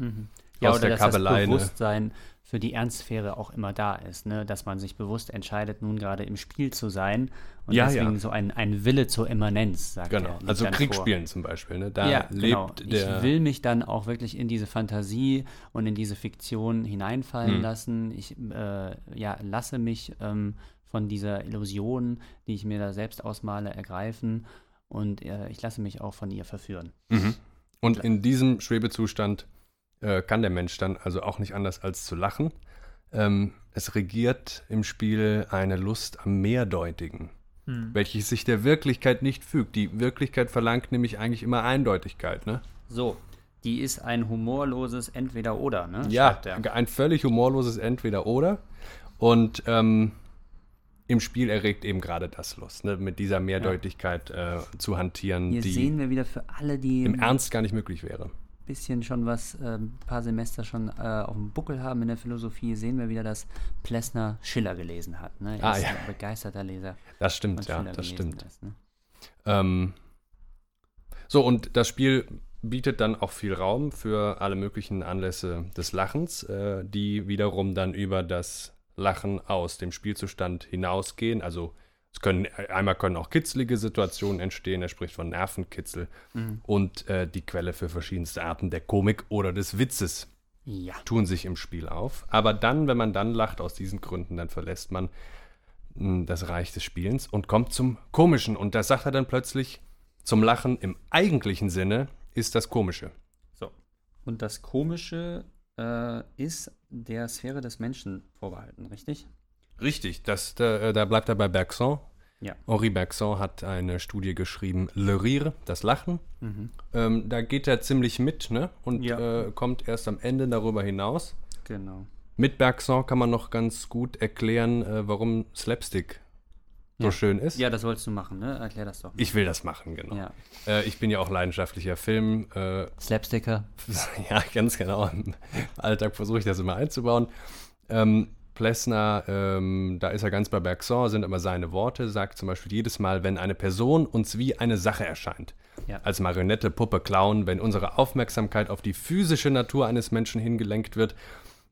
Ja, Aus oder der dass Kabelei, das? Bewusstsein für die Ernstsphäre auch immer da ist, ne? Dass man sich bewusst entscheidet, nun gerade im Spiel zu sein und Ja, deswegen ja. so ein, ein Wille zur Immanenz, sagt Genau, er. also Kriegsspielen zum Beispiel. Ne? Da ja, lebt genau. der. Ich will mich dann auch wirklich in diese Fantasie und in diese Fiktion hineinfallen Hm. lassen. Ich äh, ja, lasse mich ähm, von dieser Illusion, die ich mir da selbst ausmale, ergreifen und äh, ich lasse mich auch von ihr verführen. Mhm. Und in diesem Schwebezustand äh, kann der Mensch dann also auch nicht anders als zu lachen. Ähm, es regiert im Spiel eine Lust am Mehrdeutigen, welches sich der Wirklichkeit nicht fügt. Die Wirklichkeit verlangt nämlich eigentlich immer Eindeutigkeit. Ne? So, die ist ein humorloses Entweder-Oder, ne? Ja, ein völlig humorloses Entweder-Oder. Und ähm, im Spiel erregt eben gerade das Lust, ne? mit dieser Mehrdeutigkeit äh, zu hantieren, Hier die sehen wir wieder für alle, die im Ernst gar nicht möglich wäre. Bisschen schon was, äh, ein paar Semester schon äh, auf dem Buckel haben in der Philosophie, sehen wir wieder, dass Plessner Schiller gelesen hat. Ne? Er Ah, ist ja. ein begeisterter Leser Das stimmt, ja, das stimmt. ist, ne? Ähm, so, und das Spiel bietet dann auch viel Raum für alle möglichen Anlässe des Lachens, äh, die wiederum dann über das Lachen aus dem Spielzustand hinausgehen. Also es können einmal können auch kitzlige Situationen entstehen, er spricht von Nervenkitzel und äh, die Quelle für verschiedenste Arten der Komik oder des Witzes Ja. tun sich im Spiel auf. Aber dann, wenn man dann lacht, aus diesen Gründen, dann verlässt man mh, das Reich des Spielens und kommt zum Komischen. Und da sagt er dann plötzlich, zum Lachen im eigentlichen Sinne ist das Komische. So. Und das Komische äh, ist der Sphäre des Menschen vorbehalten, richtig? Richtig, das, da, äh, da bleibt er bei Bergson. Ja. Henri Bergson hat eine Studie geschrieben, Le Rire, das Lachen. Ähm, da geht er ziemlich mit ne? und Ja. äh, kommt erst am Ende darüber hinaus. Genau. Mit Bergson kann man noch ganz gut erklären, äh, warum Slapstick so Ja. schön ist. Ja, das wolltest du machen, ne? Erklär das doch. mal. Ich will das machen, genau. Ja. Äh, ich bin ja auch leidenschaftlicher Film. Äh, Slapsticker. ja, ganz genau. Im Alltag versuche ich das immer einzubauen. Ähm, Plessner, ähm, da ist er ganz bei Bergson, sind aber seine Worte, sagt zum Beispiel jedes Mal, wenn eine Person uns wie eine Sache erscheint, Ja. als Marionette, Puppe, Clown, wenn unsere Aufmerksamkeit auf die physische Natur eines Menschen hingelenkt wird,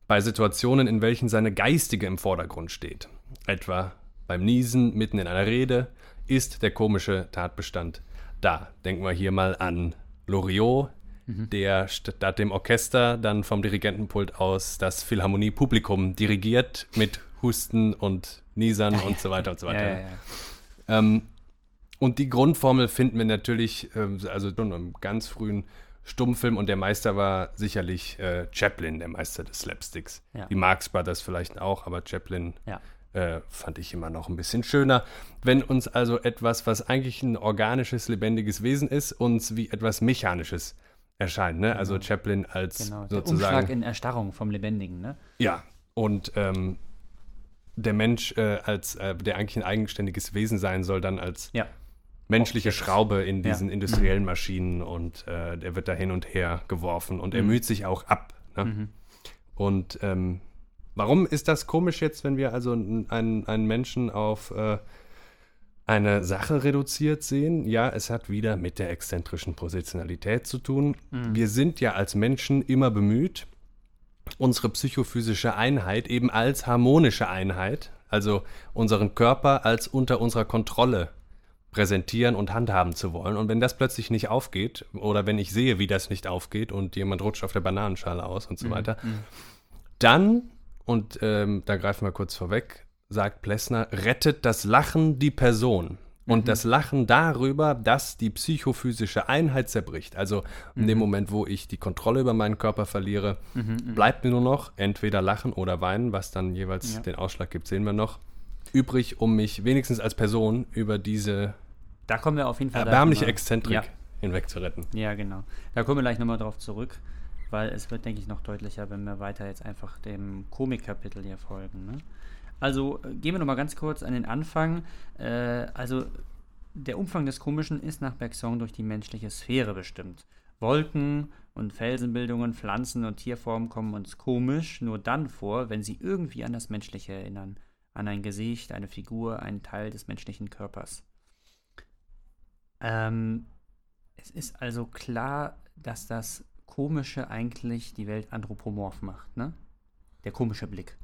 bei Situationen, in welchen seine geistige im Vordergrund steht, etwa beim Niesen mitten in einer Rede, ist der komische Tatbestand da. Denken wir hier mal an Loriot, der statt dem Orchester dann vom Dirigentenpult aus das Philharmonie-Publikum dirigiert mit Husten und Niesern und so weiter und so Ja, weiter. ja, ja. Ähm, und die Grundformel finden wir natürlich, ähm, also schon im ganz frühen Stummfilm und der Meister war sicherlich äh, Chaplin, der Meister des Slapsticks. Ja. Die Marx Brothers vielleicht auch, aber Chaplin Ja. äh, fand ich immer noch ein bisschen schöner. Wenn uns also etwas, was eigentlich ein organisches, lebendiges Wesen ist, uns wie etwas Mechanisches erscheint. Ne? Also Chaplin als Genau. Der sozusagen. Umschlag in Erstarrung vom Lebendigen, ne? Ja, und ähm, der Mensch äh, als, äh, der eigentlich ein eigenständiges Wesen sein soll, dann als Ja. menschliche Schraube in diesen Ja. industriellen Maschinen und äh, der wird da hin und her geworfen und er Mhm. müht sich auch ab. Ne? Mhm. Und ähm, warum ist das komisch jetzt, wenn wir also einen, einen Menschen auf äh, eine Sache reduziert sehen? Ja, es hat wieder mit der exzentrischen Positionalität zu tun. Mhm. Wir sind ja als Menschen immer bemüht, unsere psychophysische Einheit eben als harmonische Einheit, also unseren Körper als unter unserer Kontrolle präsentieren und handhaben zu wollen. Und wenn das plötzlich nicht aufgeht, oder wenn ich sehe, wie das nicht aufgeht und jemand rutscht auf der Bananenschale aus und so weiter, dann, und ähm, da greifen wir kurz vorweg, sagt Plessner, rettet das Lachen die Person. Und das Lachen darüber, dass die psychophysische Einheit zerbricht. Also in dem Moment, wo ich die Kontrolle über meinen Körper verliere, bleibt mir nur noch entweder Lachen oder Weinen, was dann jeweils Ja. den Ausschlag gibt, sehen wir noch, übrig, um mich wenigstens als Person über diese Da kommen wir auf jeden Fall. erbärmliche Exzentrik Ja. hinweg zu retten. Ja, genau. Da kommen wir gleich nochmal drauf zurück, weil es wird, denke ich, noch deutlicher, wenn wir weiter jetzt einfach dem Komikkapitel hier folgen. Ne? Also äh, gehen wir nochmal ganz kurz an den Anfang. Äh, also der Umfang des Komischen ist nach Bergson durch die menschliche Sphäre bestimmt. Wolken und Felsenbildungen, Pflanzen und Tierformen kommen uns komisch nur dann vor, wenn sie irgendwie an das Menschliche erinnern. An ein Gesicht, eine Figur, einen Teil des menschlichen Körpers. Ähm, es ist also klar, dass das Komische eigentlich die Welt anthropomorph macht, ne? Der komische Blick.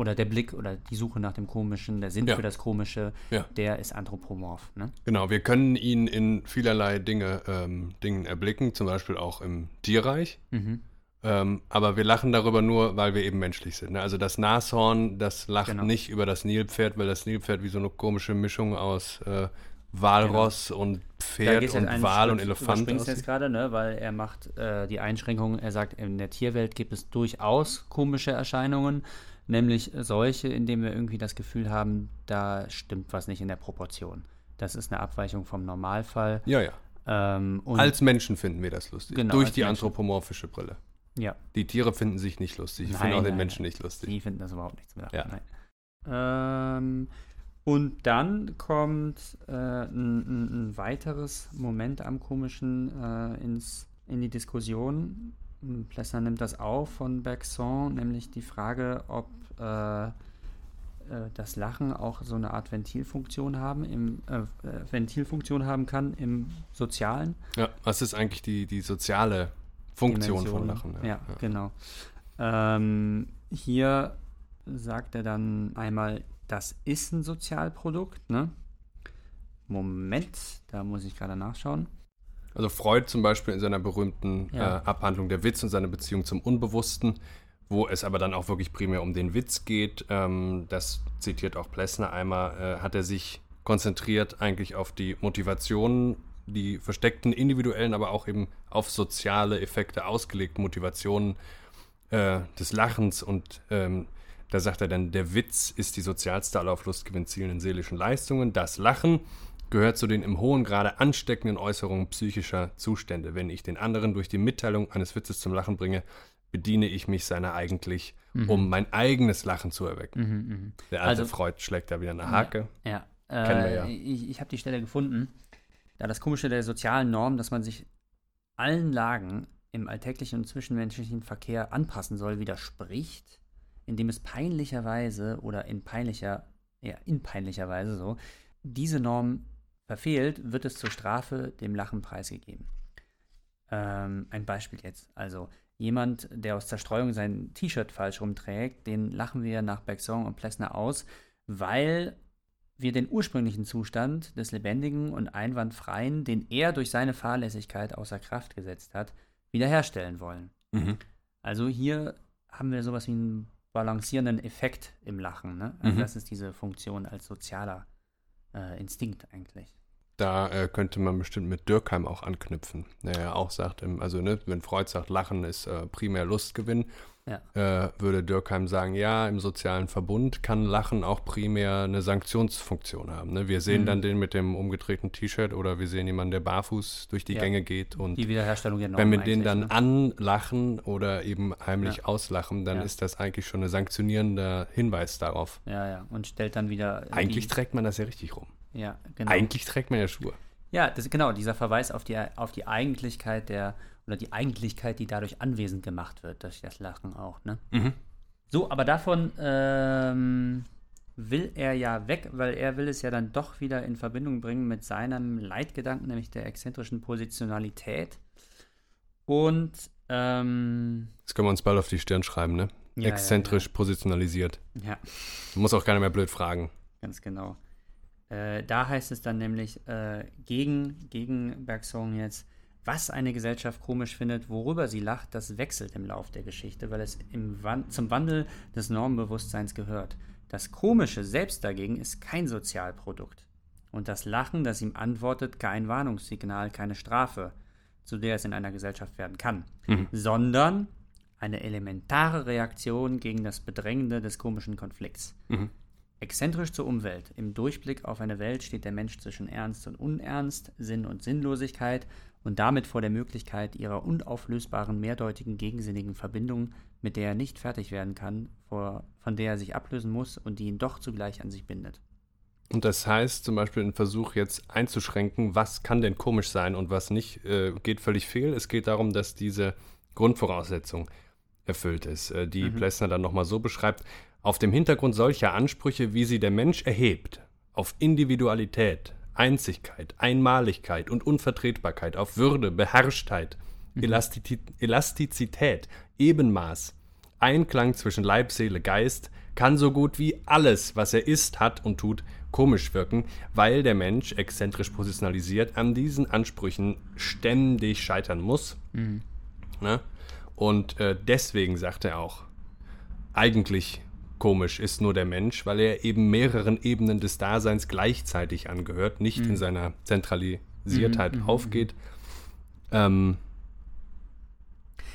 Oder der Blick oder die Suche nach dem Komischen, der Sinn Ja. für das Komische, Ja. der ist anthropomorph, ne? Genau, wir können ihn in vielerlei Dinge, ähm, Dingen erblicken, zum Beispiel auch im Tierreich. Mhm. Ähm, aber wir lachen darüber nur, weil wir eben menschlich sind. Ne? Also das Nashorn, das lacht Genau. nicht über das Nilpferd, weil das Nilpferd wie so eine komische Mischung aus äh, Walross und Pferd und einen Wal und Schritt- Elefant überspringst aussieht. jetzt gerade, ne? Weil er macht äh, die Einschränkung, er sagt, in der Tierwelt gibt es durchaus komische Erscheinungen, nämlich solche, in denen wir irgendwie das Gefühl haben, da stimmt was nicht in der Proportion. Das ist eine Abweichung vom Normalfall. Ja, ja. Ähm, und Als Menschen finden wir das lustig. Genau, Durch die Menschen. anthropomorphische Brille. ja, Die Tiere finden sich nicht lustig. Die Nein, finden auch den Menschen nein. nicht lustig. die finden das überhaupt nichts mehr. Ja. Ähm, und dann kommt äh, ein, ein, ein weiteres Moment am Komischen äh, ins, in die Diskussion. Plessner nimmt das auf von Bergson, nämlich die Frage, ob äh, äh, das Lachen auch so eine Art Ventilfunktion haben, im, äh, äh, Ventilfunktion haben kann im Sozialen. Ja, was ist eigentlich die, die soziale Funktion von Dimension. Lachen? Ja, genau. Ähm, hier sagt er dann einmal, das ist ein Sozialprodukt, ne? Moment, da muss ich gerade nachschauen. Also Freud zum Beispiel in seiner berühmten Ja. äh, Abhandlung der Witz und seine Beziehung zum Unbewussten, wo es aber dann auch wirklich primär um den Witz geht, ähm, das zitiert auch Plessner einmal, äh, hat er sich konzentriert eigentlich auf die Motivationen, die versteckten individuellen, aber auch eben auf soziale Effekte ausgelegten Motivationen äh, des Lachens und ähm, da sagt er dann, der Witz ist die sozialste aller auf Lust gewinnt zielenden seelischen Leistungen. Das Lachen gehört zu den im hohen Grade ansteckenden Äußerungen psychischer Zustände. Wenn ich den anderen durch die Mitteilung eines Witzes zum Lachen bringe, bediene ich mich seiner eigentlich, um mein eigenes Lachen zu erwecken. Mhm, mhm. Der alte Also- Freud schlägt da wieder eine Hake. Ja, Kennen wir äh, ja. ich, ich habe die Stelle gefunden. Da das Komische der sozialen Norm, dass man sich allen Lagen im alltäglichen und zwischenmenschlichen Verkehr anpassen soll, widerspricht, indem es peinlicherweise oder in peinlicher, ja, in peinlicher Weise so, diese Norm verfehlt, wird es zur Strafe dem Lachen preisgegeben. Ähm, ein Beispiel jetzt. Also jemand, der aus Zerstreuung sein T-Shirt falsch rumträgt, den lachen wir nach Bergson und Plessner aus, weil wir den ursprünglichen Zustand des Lebendigen und Einwandfreien, den er durch seine Fahrlässigkeit außer Kraft gesetzt hat, wiederherstellen wollen. Mhm. Also hier haben wir sowas wie einen balancierenden Effekt im Lachen. Ne? Also Mhm. das ist diese Funktion als sozialer äh, Instinkt eigentlich. Da äh, könnte man bestimmt mit Dürkheim auch anknüpfen. Der ja auch sagt, im, also ne, wenn Freud sagt, Lachen ist äh, primär Lustgewinn, Ja. äh, würde Dürkheim sagen, ja, im sozialen Verbund kann Lachen auch primär eine Sanktionsfunktion haben. Ne? Wir sehen Mhm. dann den mit dem umgedrehten T-Shirt oder wir sehen jemanden, der barfuß durch die Ja. Gänge geht und Die Wiederherstellung wenn wir den dann ne? anlachen oder eben heimlich Ja. auslachen, dann ist das eigentlich schon ein sanktionierender Hinweis darauf. Ja, ja. Und stellt dann wieder. Eigentlich trägt man das ja richtig rum. Ja, genau. Eigentlich trägt man ja Schuhe. Ja, das, genau, dieser Verweis auf die, auf die Eigentlichkeit der, oder die Eigentlichkeit, die dadurch anwesend gemacht wird, durch das Lachen auch, ne? Mhm. So, aber davon ähm, will er ja weg, weil er will es ja dann doch wieder in Verbindung bringen mit seinem Leitgedanken, nämlich der exzentrischen Positionalität. Und ähm, Das können wir uns bald auf die Stirn schreiben, ne? Ja, ja, Exzentrisch positionalisiert. ja, Du musst auch keiner mehr blöd fragen. ganz genau. Äh, da heißt es dann nämlich äh, gegen, gegen Bergson jetzt, was eine Gesellschaft komisch findet, worüber sie lacht, das wechselt im Lauf der Geschichte, weil es Wan zum Wandel des Normbewusstseins gehört. Das Komische selbst dagegen ist kein Sozialprodukt. Und das Lachen, das ihm antwortet, kein Warnungssignal, keine Strafe, zu der es in einer Gesellschaft werden kann, sondern eine elementare Reaktion gegen das Bedrängende des komischen Konflikts. Mhm. Exzentrisch zur Umwelt. Im Durchblick auf eine Welt steht der Mensch zwischen Ernst und Unernst, Sinn und Sinnlosigkeit und damit vor der Möglichkeit ihrer unauflösbaren, mehrdeutigen, gegensinnigen Verbindung, mit der er nicht fertig werden kann, vor, von der er sich ablösen muss und die ihn doch zugleich an sich bindet. Und das heißt zum Beispiel ein Versuch jetzt einzuschränken, was kann denn komisch sein und was nicht, äh, geht völlig fehl. Es geht darum, dass diese Grundvoraussetzung erfüllt ist, äh, die Mhm. Plessner dann nochmal so beschreibt. Auf dem Hintergrund solcher Ansprüche, wie sie der Mensch erhebt, auf Individualität, Einzigkeit, Einmaligkeit und Unvertretbarkeit, auf Würde, Beherrschtheit, Elasti Elastizität, Ebenmaß, Einklang zwischen Leib, Seele, Geist, kann so gut wie alles, was er ist, hat und tut, komisch wirken, weil der Mensch, exzentrisch positionalisiert, an diesen Ansprüchen ständig scheitern muss. Ne? Und äh, deswegen sagt er auch, eigentlich komisch ist nur der Mensch, weil er eben mehreren Ebenen des Daseins gleichzeitig angehört, nicht in seiner Zentralisiertheit aufgeht. Ähm,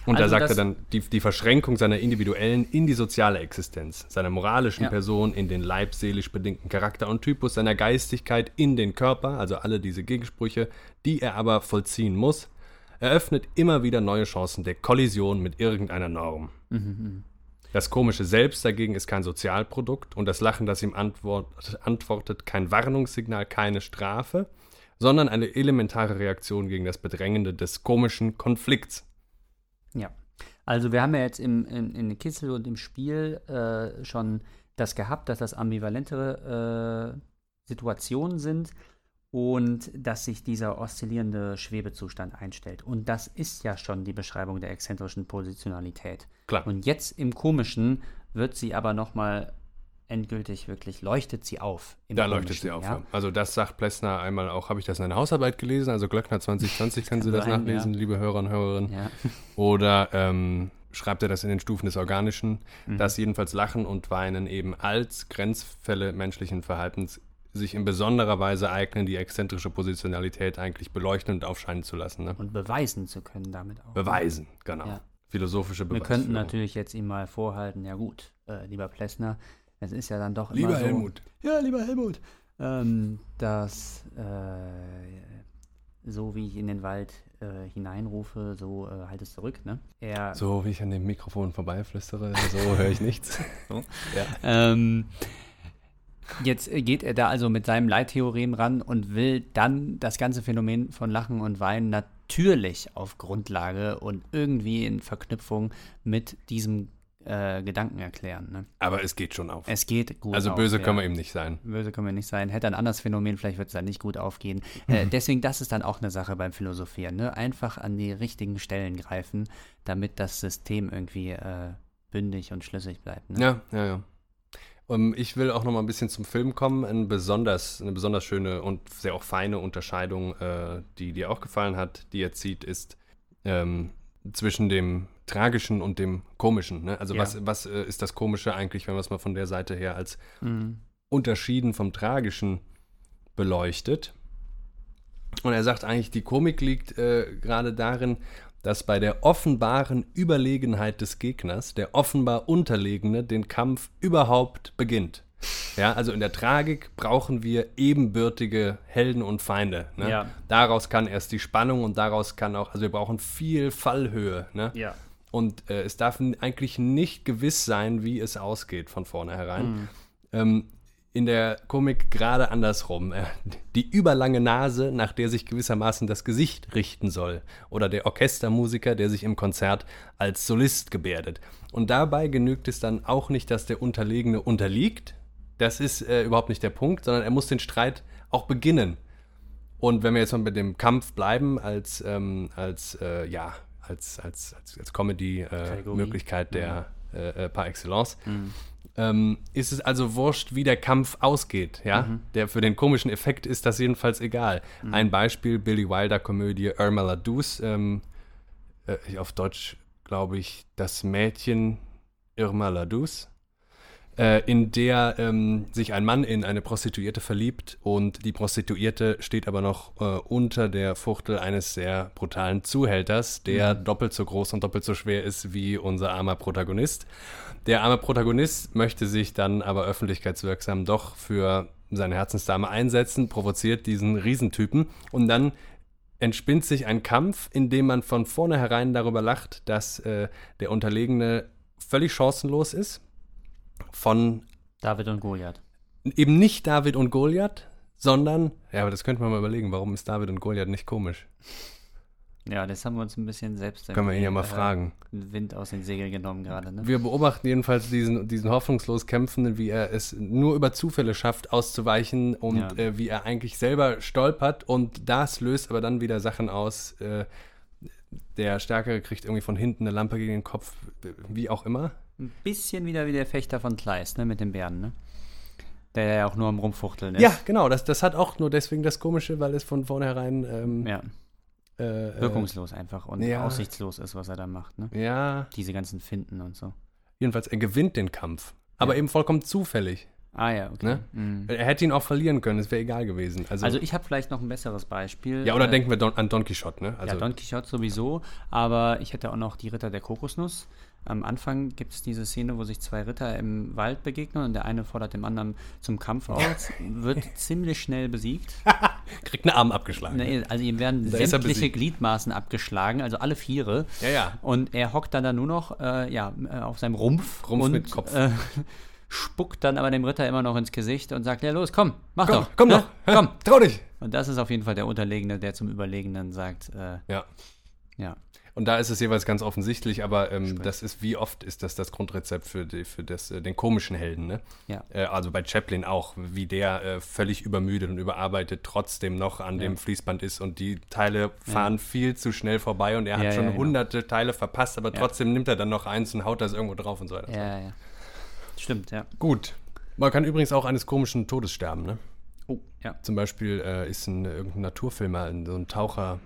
und da Also sagt er dann die, die Verschränkung seiner individuellen in die soziale Existenz, seiner moralischen Ja. Person in den leibseelisch bedingten Charakter und Typus, seiner Geistigkeit in den Körper, also alle diese Gegensprüche, die er aber vollziehen muss, eröffnet immer wieder neue Chancen der Kollision mit irgendeiner Norm. Das komische Selbst dagegen ist kein Sozialprodukt und das Lachen, das ihm antwort, antwortet, kein Warnungssignal, keine Strafe, sondern eine elementare Reaktion gegen das Bedrängende des komischen Konflikts. Ja. Also wir haben ja jetzt im, in, in Kitzel und im Spiel äh, schon das gehabt, dass das ambivalentere äh, Situationen sind und dass sich dieser oszillierende Schwebezustand einstellt. Und das ist ja schon die Beschreibung der exzentrischen Positionalität. Klar. Und jetzt im Komischen wird sie aber nochmal endgültig wirklich, leuchtet sie auf. Da leuchtet Komischen, sie auf. Ja? Ja. Also das sagt Plessner einmal auch, habe ich das in einer Hausarbeit gelesen, also Glöckner 2020 können Sie das sein, nachlesen, ja. liebe Hörer und Hörerinnen. Oder ähm, schreibt er das in den Stufen des Organischen, Mhm. dass jedenfalls Lachen und Weinen eben als Grenzfälle menschlichen Verhaltens sich in besonderer Weise eignen, die exzentrische Positionalität eigentlich beleuchten und aufscheinen zu lassen. Ne? Und beweisen zu können damit auch. Beweisen, genau. Ja. Philosophische Wir Beweisführung. könnten natürlich jetzt ihm mal vorhalten, ja gut, äh, lieber Plessner, es ist ja dann doch immer Lieber so, Helmut. Ja, lieber Helmut. Ähm, dass äh, so wie ich in den Wald äh, hineinrufe, so äh, halt es zurück, ne? Er, So wie ich an dem Mikrofon vorbeiflüstere, so höre ich nichts. Ähm, jetzt äh, geht er da also mit seinem Leittheorem ran und will dann das ganze Phänomen von Lachen und Weinen natürlich auf Grundlage und irgendwie in Verknüpfung mit diesem äh, Gedanken erklären. Ne? Aber es geht schon auf. Es geht gut. Also auf, böse ja. können wir ihm nicht sein. Böse können wir nicht sein. Hätte ein anderes Phänomen, vielleicht wird es dann nicht gut aufgehen. Äh, deswegen, das ist dann auch eine Sache beim Philosophieren. Ne? Einfach an die richtigen Stellen greifen, damit das System irgendwie äh, bündig und schlüssig bleibt. Ne? Ja, ja, ja. Um, ich will auch noch mal ein bisschen zum Film kommen. Ein besonders, eine besonders schöne und sehr auch feine Unterscheidung, äh, die dir auch gefallen hat, die er zieht, ist ähm, zwischen dem Tragischen und dem Komischen. Ne? Also Ja. was, was äh, ist das Komische eigentlich, wenn man es mal von der Seite her als Mhm. unterschieden vom Tragischen beleuchtet? Und er sagt eigentlich, die Komik liegt äh, gerade darin, dass bei der offenbaren Überlegenheit des Gegners der offenbar Unterlegene den Kampf überhaupt beginnt. Ja, also in der Tragik brauchen wir ebenbürtige Helden und Feinde. Ne? Ja. Daraus kann erst die Spannung und daraus kann auch, also wir brauchen viel Fallhöhe. Ne? Ja. Und äh, es darf eigentlich nicht gewiss sein, wie es ausgeht von vornherein. Ähm, in der Komik gerade andersrum. Äh, die überlange Nase, nach der sich gewissermaßen das Gesicht richten soll. Oder der Orchestermusiker, der sich im Konzert als Solist gebärdet. Und dabei genügt es dann auch nicht, dass der Unterlegene unterliegt. Das ist äh, überhaupt nicht der Punkt, sondern er muss den Streit auch beginnen. Und wenn wir jetzt mal mit dem Kampf bleiben, als, ähm, als äh, ja, als, als, als, als Comedy-Möglichkeit der äh, äh, par excellence, ähm, ist es also wurscht, wie der Kampf ausgeht. Ja? Der für den komischen Effekt ist das jedenfalls egal. Ein Beispiel: Billy Wilder Komödie Irma la Douce, ähm, äh, auf Deutsch glaube ich, das Mädchen Irma la Douce äh, in der ähm, sich ein Mann in eine Prostituierte verliebt und die Prostituierte steht aber noch äh, unter der Fuchtel eines sehr brutalen Zuhälters, der doppelt so groß und doppelt so schwer ist wie unser armer Protagonist. Der arme Protagonist möchte sich dann aber öffentlichkeitswirksam doch für seine Herzensdame einsetzen, provoziert diesen Riesentypen und dann entspinnt sich ein Kampf, in dem man von vornherein darüber lacht, dass äh, der Unterlegene völlig chancenlos ist. Von David und Goliath. eben nicht David und Goliath, sondern, ja, aber das könnte man mal überlegen, warum ist David und Goliath nicht komisch? Ja, das haben wir uns ein bisschen selbst Können wir ihn ja mal äh, fragen. Wind aus den Segeln genommen gerade, ne? Wir beobachten jedenfalls diesen, diesen hoffnungslos Kämpfenden, wie er es nur über Zufälle schafft, auszuweichen und Ja. äh, wie er eigentlich selber stolpert und das löst aber dann wieder Sachen aus. Äh, der Stärkere kriegt irgendwie von hinten eine Lampe gegen den Kopf, wie auch immer. Ein bisschen wieder wie der Fechter von Kleist, ne, mit den Bären, ne? Der ja auch nur am Rumfuchteln ist. Ja, genau, das, das hat auch nur deswegen das Komische, weil es von vornherein ähm, Ja, äh, äh, wirkungslos einfach und ja. aussichtslos ist, was er da macht, ne? Ja, Diese ganzen Finden und so. jedenfalls, er gewinnt den Kampf. Aber Ja. eben vollkommen zufällig. Ah ja, okay. Ne? Mhm. Er hätte ihn auch verlieren können, es wäre egal gewesen. Also, Also ich habe vielleicht noch ein besseres Beispiel. ja, oder Äh, denken wir Don, an Don Quixote, ne? Also, ja, Don Quixote sowieso, aber ich hätte auch noch die Ritter der Kokosnuss. Am Anfang gibt es diese Szene, wo sich zwei Ritter im Wald begegnen und der eine fordert dem anderen zum Kampf aus, wird ziemlich schnell besiegt. kriegt einen Arm abgeschlagen. Nee, also ihm werden Da sämtliche. Gliedmaßen abgeschlagen, also alle Viere. Ja, ja. Und er hockt dann da nur noch äh, ja, äh, auf seinem Rumpf, Rumpf und mit Kopf. Äh, spuckt dann aber dem Ritter immer noch ins Gesicht und sagt, ja los, komm, mach Komm, doch. komm doch, hä? Komm. Trau dich. Und das ist auf jeden Fall der Unterlegene, der zum Überlegenen sagt, äh, Ja. ja. Und da ist es jeweils ganz offensichtlich, aber ähm, das ist, wie oft ist das das Grundrezept für, die, für das, äh, den komischen Helden, ne? Ja. Äh, also bei Chaplin auch, wie der äh, völlig übermüdet und überarbeitet trotzdem noch an dem Fließband ist und die Teile fahren viel zu schnell vorbei und er hat Ja, schon ja, genau. hunderte Teile verpasst, aber Ja. trotzdem nimmt er dann noch eins und haut das irgendwo drauf und so weiter. Ja, ja. Stimmt, ja. Gut. Man kann übrigens auch eines komischen Todes sterben, ne? Oh, ja. Zum Beispiel äh, ist ein irgendein Naturfilmer, ein, so ein Taucher,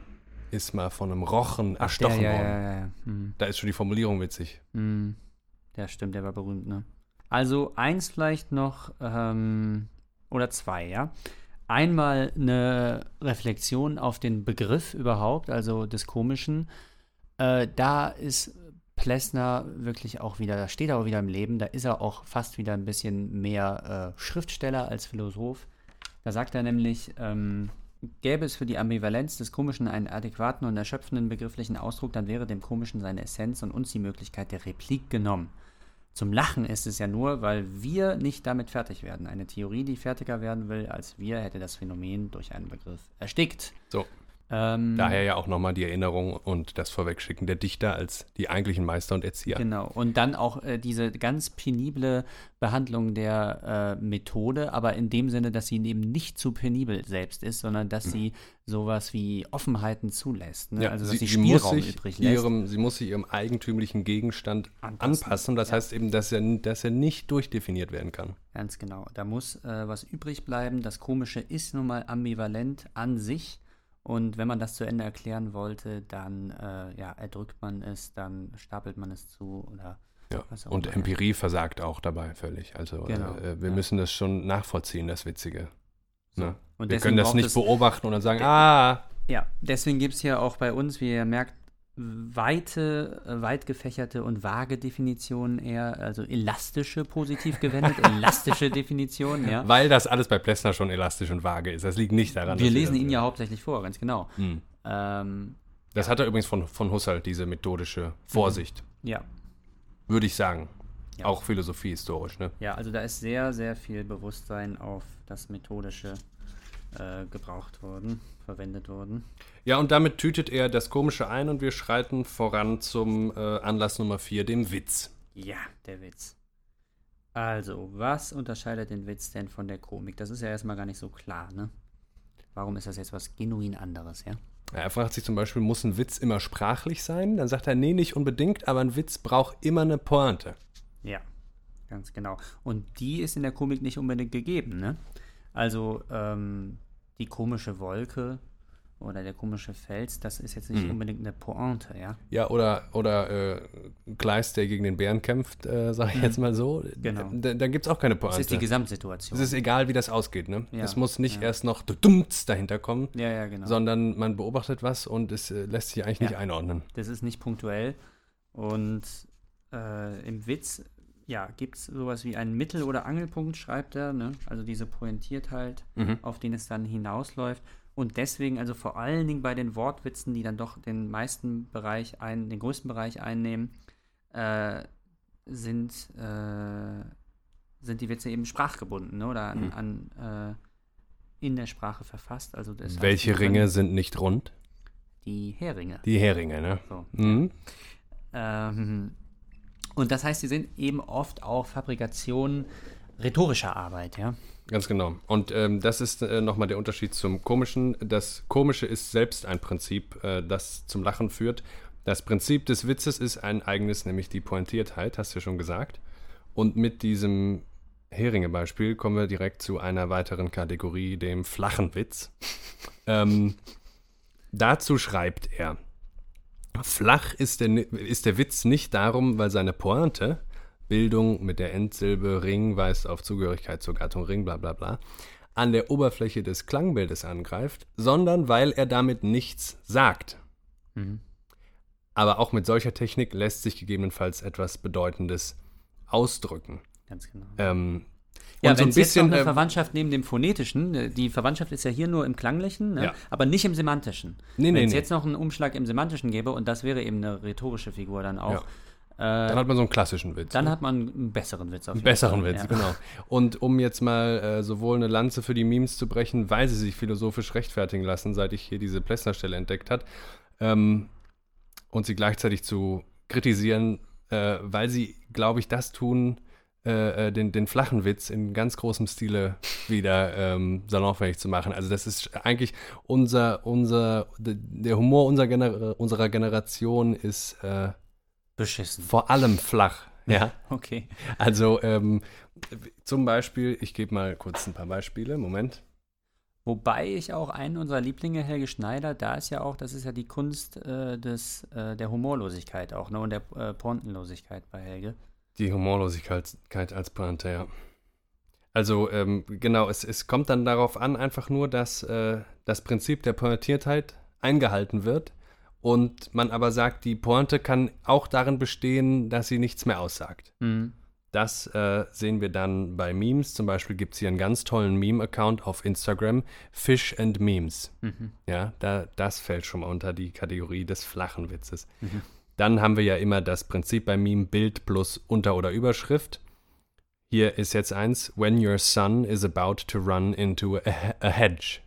ist mal von einem Rochen erstochen ja, worden. ja, ja, ja. Hm. Da ist schon die Formulierung witzig. Hm. Ja, stimmt, der war berühmt, ne? Also eins vielleicht noch, ähm, oder zwei, ja. Einmal eine Reflexion auf den Begriff überhaupt, also des Komischen. Äh, da ist Plessner wirklich auch wieder, da steht er auch wieder im Leben, da ist er auch fast wieder ein bisschen mehr äh, Schriftsteller als Philosoph. Da sagt er nämlich, ähm, gäbe es für die Ambivalenz des Komischen einen adäquaten und erschöpfenden begrifflichen Ausdruck, dann wäre dem Komischen seine Essenz und uns die Möglichkeit der Replik genommen. Zum Lachen ist es ja nur, weil wir nicht damit fertig werden. Eine Theorie, die fertiger werden will als wir, hätte das Phänomen durch einen Begriff erstickt. So, Ähm, daher ja auch nochmal die Erinnerung und das Vorwegschicken der Dichter als die eigentlichen Meister und Erzieher. Genau. Und dann auch äh, diese ganz penible Behandlung der äh, Methode, aber in dem Sinne, dass sie eben nicht zu penibel selbst ist, sondern dass sie sowas wie Offenheiten zulässt. Ne? also, dass sie, muss Spielraum sich übrig lässt. ihrem, sie muss sich ihrem eigentümlichen Gegenstand Anpassen. anpassen. Das Ja. heißt eben, dass er, dass er nicht durchdefiniert werden kann. Ganz genau. Da muss äh, was übrig bleiben. Das Komische ist nun mal ambivalent an sich. Und wenn man das zu Ende erklären wollte, dann äh, ja, erdrückt man es, dann stapelt man es zu oder Ja. was auch Und immer. Empirie versagt auch dabei völlig. Also Genau, äh, wir ja. müssen das schon nachvollziehen, das Witzige. Ne? Und Wir können das nicht beobachten und dann sagen, ah, Ja, deswegen gibt es hier auch bei uns, wie ihr merkt, weite, äh, weit gefächerte und vage Definitionen eher, also elastische, positiv gewendet, elastische Definitionen, ja. Weil das alles bei Plessner schon elastisch und vage ist. Das liegt nicht daran. Wir lesen ihn ja hauptsächlich vor, ganz genau. Hm. Ähm, Das hat er übrigens von, von Husserl, diese methodische Vorsicht, ja, würde ich sagen. Ja. Auch philosophiehistorisch, ne? ja, also da ist sehr, sehr viel Bewusstsein auf das Methodische äh, gebraucht worden, verwendet worden. Ja, und damit tütet er das Komische ein und wir schreiten voran zum äh, Anlass Nummer 4, dem Witz. Ja, der Witz. Also, was unterscheidet den Witz denn von der Komik? Das ist ja erstmal gar nicht so klar, ne? Warum ist das jetzt was genuin anderes, ja? Er fragt sich zum Beispiel, muss ein Witz immer sprachlich sein? Dann sagt er, nee, nicht unbedingt, aber ein Witz braucht immer eine Pointe. Ja, ganz genau. Und die ist in der Komik nicht unbedingt gegeben, ne? Also, ähm, die komische Wolke oder der komische Fels, das ist jetzt nicht Mhm. unbedingt eine Pointe, ja? Ja, oder, oder äh, Kleist, der gegen den Bären kämpft, äh, sage ich jetzt mal so. Genau. Da, da gibt es auch keine Das Pointe. ist die Gesamtsituation. es ist egal, wie das ausgeht, ne? Ja, Es muss nicht ja. erst noch dumts dahinter kommen, ja, ja, genau. sondern man beobachtet was und es äh, lässt sich eigentlich nicht Ja. einordnen. Das ist nicht punktuell. Und äh, im Witz, ja, gibt es sowas wie einen Mittel- oder Angelpunkt, schreibt er, ne? Also diese Pointiertheit, Mhm. auf den es dann hinausläuft. Und deswegen, also vor allen Dingen bei den Wortwitzen, die dann doch den meisten Bereich ein, den größten Bereich einnehmen, äh, sind, äh, sind die Witze eben sprachgebunden, ne? Oder an, Mhm. an äh, in der Sprache verfasst. Also das heißt, Welche können- Ringe sind nicht rund? Die Heringe. Die Heringe, ne? So. Mhm. Ähm, und das heißt, sie sind eben oft auch Fabrikationen rhetorischer Arbeit, ja. Ganz genau. Und ähm, das ist äh, nochmal der Unterschied zum Komischen. Das Komische ist selbst ein Prinzip, äh, das zum Lachen führt. Das Prinzip des Witzes ist ein eigenes, nämlich die Pointiertheit, hast du ja schon gesagt. Und mit diesem Heringe-Beispiel kommen wir direkt zu einer weiteren Kategorie, dem flachen Witz. ähm, dazu schreibt er, flach ist der, ist der Witz nicht darum, weil seine Pointe, Bildung mit der Endsilbe Ring weist auf Zugehörigkeit zur Gattung Ring, bla bla bla, an der Oberfläche des Klangbildes angreift, sondern weil er damit nichts sagt. Mhm. Aber auch mit solcher Technik lässt sich gegebenenfalls etwas Bedeutendes ausdrücken. Ganz genau. Ähm, Ja, und so wenn ein es jetzt noch bisschen. eine äh, Verwandtschaft neben dem Phonetischen, äh, die Verwandtschaft ist ja hier nur im Klanglichen, ne? Ja. aber nicht im Semantischen. Nee, wenn nee, es nee. jetzt noch einen Umschlag im Semantischen gäbe, und das wäre eben eine rhetorische Figur dann auch, dann hat man so einen klassischen Witz. dann ne? hat man einen besseren Witz auf jeden besseren Fall. Witz, ja. genau. Und um jetzt mal äh, sowohl eine Lanze für die Memes zu brechen, weil sie sich philosophisch rechtfertigen lassen, seit ich hier diese Plessner-Stelle entdeckt hat, ähm, und sie gleichzeitig zu kritisieren, äh, weil sie, glaube ich, das tun, äh, äh, den, den flachen Witz in ganz großem Stile wieder ähm, salonfähig zu machen. Also das ist eigentlich unser, unser, der Humor unserer, Gener unserer Generation ist äh, Beschissen. vor allem flach. Ja. Okay. Also ähm, zum Beispiel, ich gebe mal kurz ein paar Beispiele. Moment. Wobei ich auch einen unserer Lieblinge, Helge Schneider, da ist ja auch, das ist ja die Kunst äh, des, äh, der Humorlosigkeit auch, ne? Und der äh, Pointenlosigkeit bei Helge. Die Humorlosigkeit als Pointe, ja. Also ähm, genau, es, es kommt dann darauf an, einfach nur, dass äh, das Prinzip der Pointiertheit eingehalten wird und man aber sagt, die Pointe kann auch darin bestehen, dass sie nichts mehr aussagt. Mhm. Das äh, sehen wir dann bei Memes. Zum Beispiel gibt es hier einen ganz tollen Meme-Account auf Instagram, Fish and Memes. Mhm. Ja, da, das fällt schon mal unter die Kategorie des flachen Witzes. Mhm. Dann haben wir ja immer das Prinzip beim Meme Bild plus Unter- oder Überschrift. Hier ist jetzt eins: When your son is about to run into a, a hedge.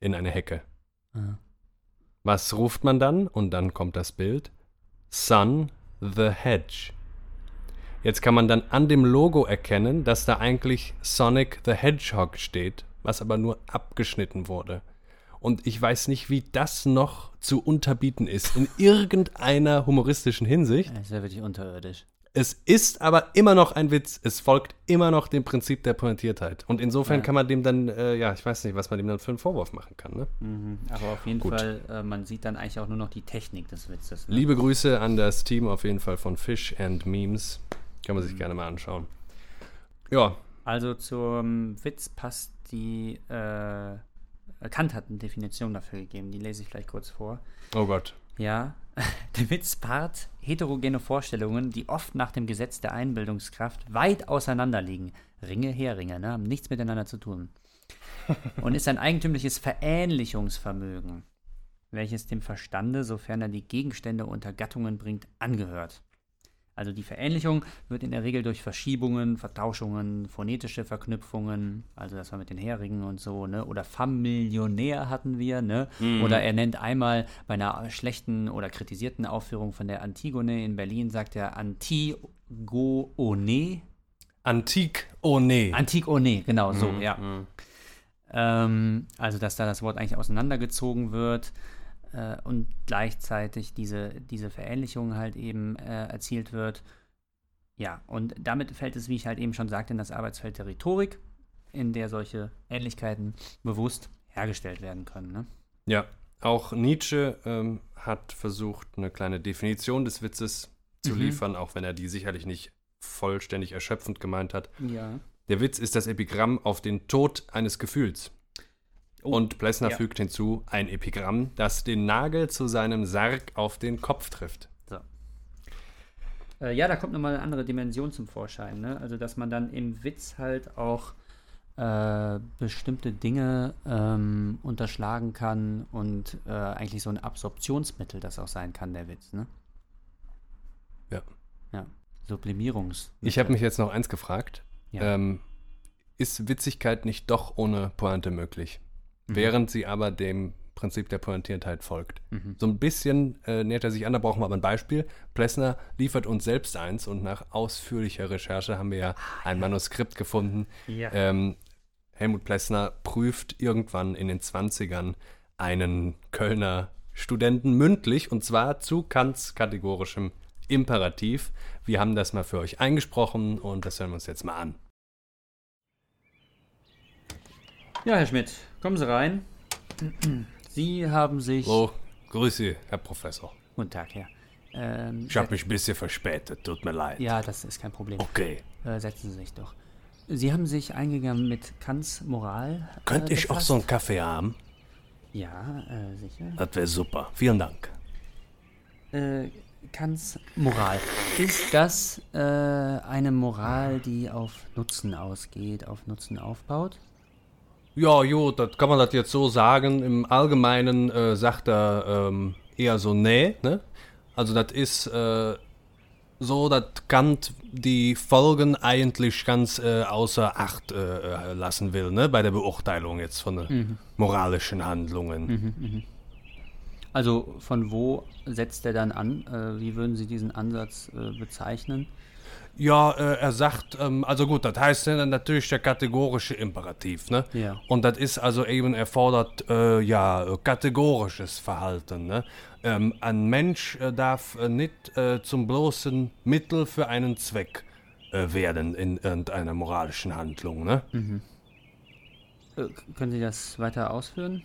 In eine Hecke. Ah. Was ruft man dann? Und dann kommt das Bild: Son the Hedge. Jetzt kann man dann an dem Logo erkennen, dass da eigentlich Sonic the Hedgehog steht, was aber nur abgeschnitten wurde. Und ich weiß nicht, wie das noch zu unterbieten ist in irgendeiner humoristischen Hinsicht. Das ist ja wirklich unterirdisch. Es ist aber immer noch ein Witz. Es folgt immer noch dem Prinzip der Pointiertheit. Und insofern Ja. kann man dem dann, äh, ja, ich weiß nicht, was man dem dann für einen Vorwurf machen kann. Ne? Mhm. Aber auf jeden Gut. Fall, äh, man sieht dann eigentlich auch nur noch die Technik des Witzes. Ne? Liebe Grüße an das Team auf jeden Fall von Fish and Memes. Kann man sich gerne mal anschauen. Ja, Also zum Witz passt die, äh, Kant hat eine Definition dafür gegeben, die lese ich vielleicht kurz vor. Oh Gott. Ja, der Witz paart heterogene Vorstellungen, die oft nach dem Gesetz der Einbildungskraft weit auseinander liegen. Ringe, Heringe, ne, haben nichts miteinander zu tun. Und ist ein eigentümliches Verähnlichungsvermögen, welches dem Verstande, sofern er die Gegenstände unter Gattungen bringt, angehört. Also die Verähnlichung wird in der Regel durch Verschiebungen, Vertauschungen, phonetische Verknüpfungen, also das war mit den Heringen und so, ne? Oder Familionär hatten wir, ne? Mhm. Oder er nennt einmal bei einer schlechten oder kritisierten Aufführung von der Antigone in Berlin, sagt er Antigone. Antik, nee. Antigone, genau, so, Mhm, ja. mhm. Ähm, also, dass da das Wort eigentlich auseinandergezogen wird äh, und gleichzeitig diese, diese Verähnlichung halt eben äh, erzielt wird. Ja, und damit fällt es, wie ich halt eben schon sagte, in das Arbeitsfeld der Rhetorik, in der solche Ähnlichkeiten bewusst hergestellt werden können. Ne? Ja, auch Nietzsche ähm, hat versucht, eine kleine Definition des Witzes zu Mhm. liefern, auch wenn er die sicherlich nicht vollständig erschöpfend gemeint hat. Ja. Der Witz ist das Epigramm auf den Tod eines Gefühls. Oh, Und Plessner ja. fügt hinzu ein Epigramm, das den Nagel zu seinem Sarg auf den Kopf trifft. So. Äh, ja, da kommt nochmal eine andere Dimension zum Vorschein. Ne? Also, dass man dann im Witz halt auch äh, bestimmte Dinge ähm, unterschlagen kann und äh, eigentlich so ein Absorptionsmittel das auch sein kann, der Witz. Ne? Ja. Ja. Sublimierungs. Ich habe mich jetzt noch eins gefragt. Ja. Ähm, ist Witzigkeit nicht doch ohne Pointe möglich? Mhm. Während sie aber dem Prinzip der Pointiertheit folgt. Mhm. So ein bisschen äh, nähert er sich an, da brauchen wir aber ein Beispiel. Plessner liefert uns selbst eins und nach ausführlicher Recherche haben wir ja ein Manuskript gefunden. Ja. Ähm, Helmut Plessner prüft irgendwann in den 20ern einen Kölner Studenten mündlich und zwar zu Kants kategorischem Imperativ. Wir haben das mal für euch eingesprochen und das hören wir uns jetzt mal an. ja, Herr Schmidt, kommen Sie rein. Sie haben sich. Oh, Grüße, Herr Professor. Guten Tag, Herr. Ähm, Ich habe mich ein bisschen verspätet, tut mir leid. ja, das ist kein Problem. Okay. Äh, setzen Sie sich doch. Sie haben sich eingegangen mit Kants Moral. Könnte äh, ich auch so einen Kaffee haben? Ja, äh, sicher. Das wäre super. Vielen Dank. Äh, Kants Moral. Ist das äh, eine Moral, die auf Nutzen ausgeht, auf Nutzen aufbaut? Ja, jo, das kann man das jetzt so sagen. Im Allgemeinen äh, sagt er ähm, eher so nee, ne? Also das ist äh, so, dass Kant die Folgen eigentlich ganz äh, außer Acht äh, äh, lassen will, ne? Bei der Beurteilung jetzt von den moralischen Handlungen. Also von wo setzt er dann an? Äh, wie würden Sie diesen Ansatz äh, bezeichnen? Ja, äh, er sagt, ähm, also gut, das heißt ja dann natürlich der kategorische Imperativ, ne? Ja. Und das ist also eben erfordert, äh, ja, kategorisches Verhalten, ne? Ähm, ein Mensch äh, darf äh, nicht äh, zum bloßen Mittel für einen Zweck äh, werden in irgendeiner moralischen Handlung, ne? K- können Sie das weiter ausführen?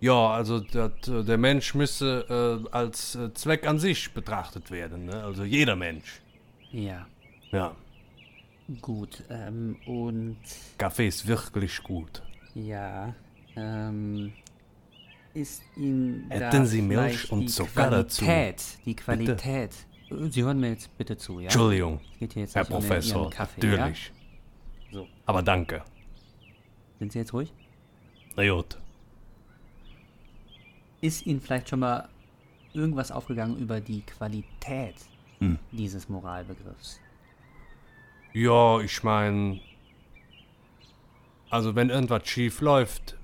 Ja, also dat, der Mensch müsse äh, als Zweck an sich betrachtet werden, ne? Also jeder Mensch. Ja, Ja, gut. Ähm, und Kaffee ist wirklich gut. ja, ähm, ist Ihnen da Hätten Sie Milch und Zucker dazu? Qualität, die Qualität. Äh, Sie hören mir jetzt bitte zu, ja? Entschuldigung, geht hier jetzt Herr Professor, Kaffee, natürlich. Ja? So, Aber danke. sind Sie jetzt ruhig? Na gut. Ist Ihnen vielleicht schon mal irgendwas aufgegangen über die Qualität Hm. dieses Moralbegriffs? Ja, ich meine, also wenn irgendwas schief läuft,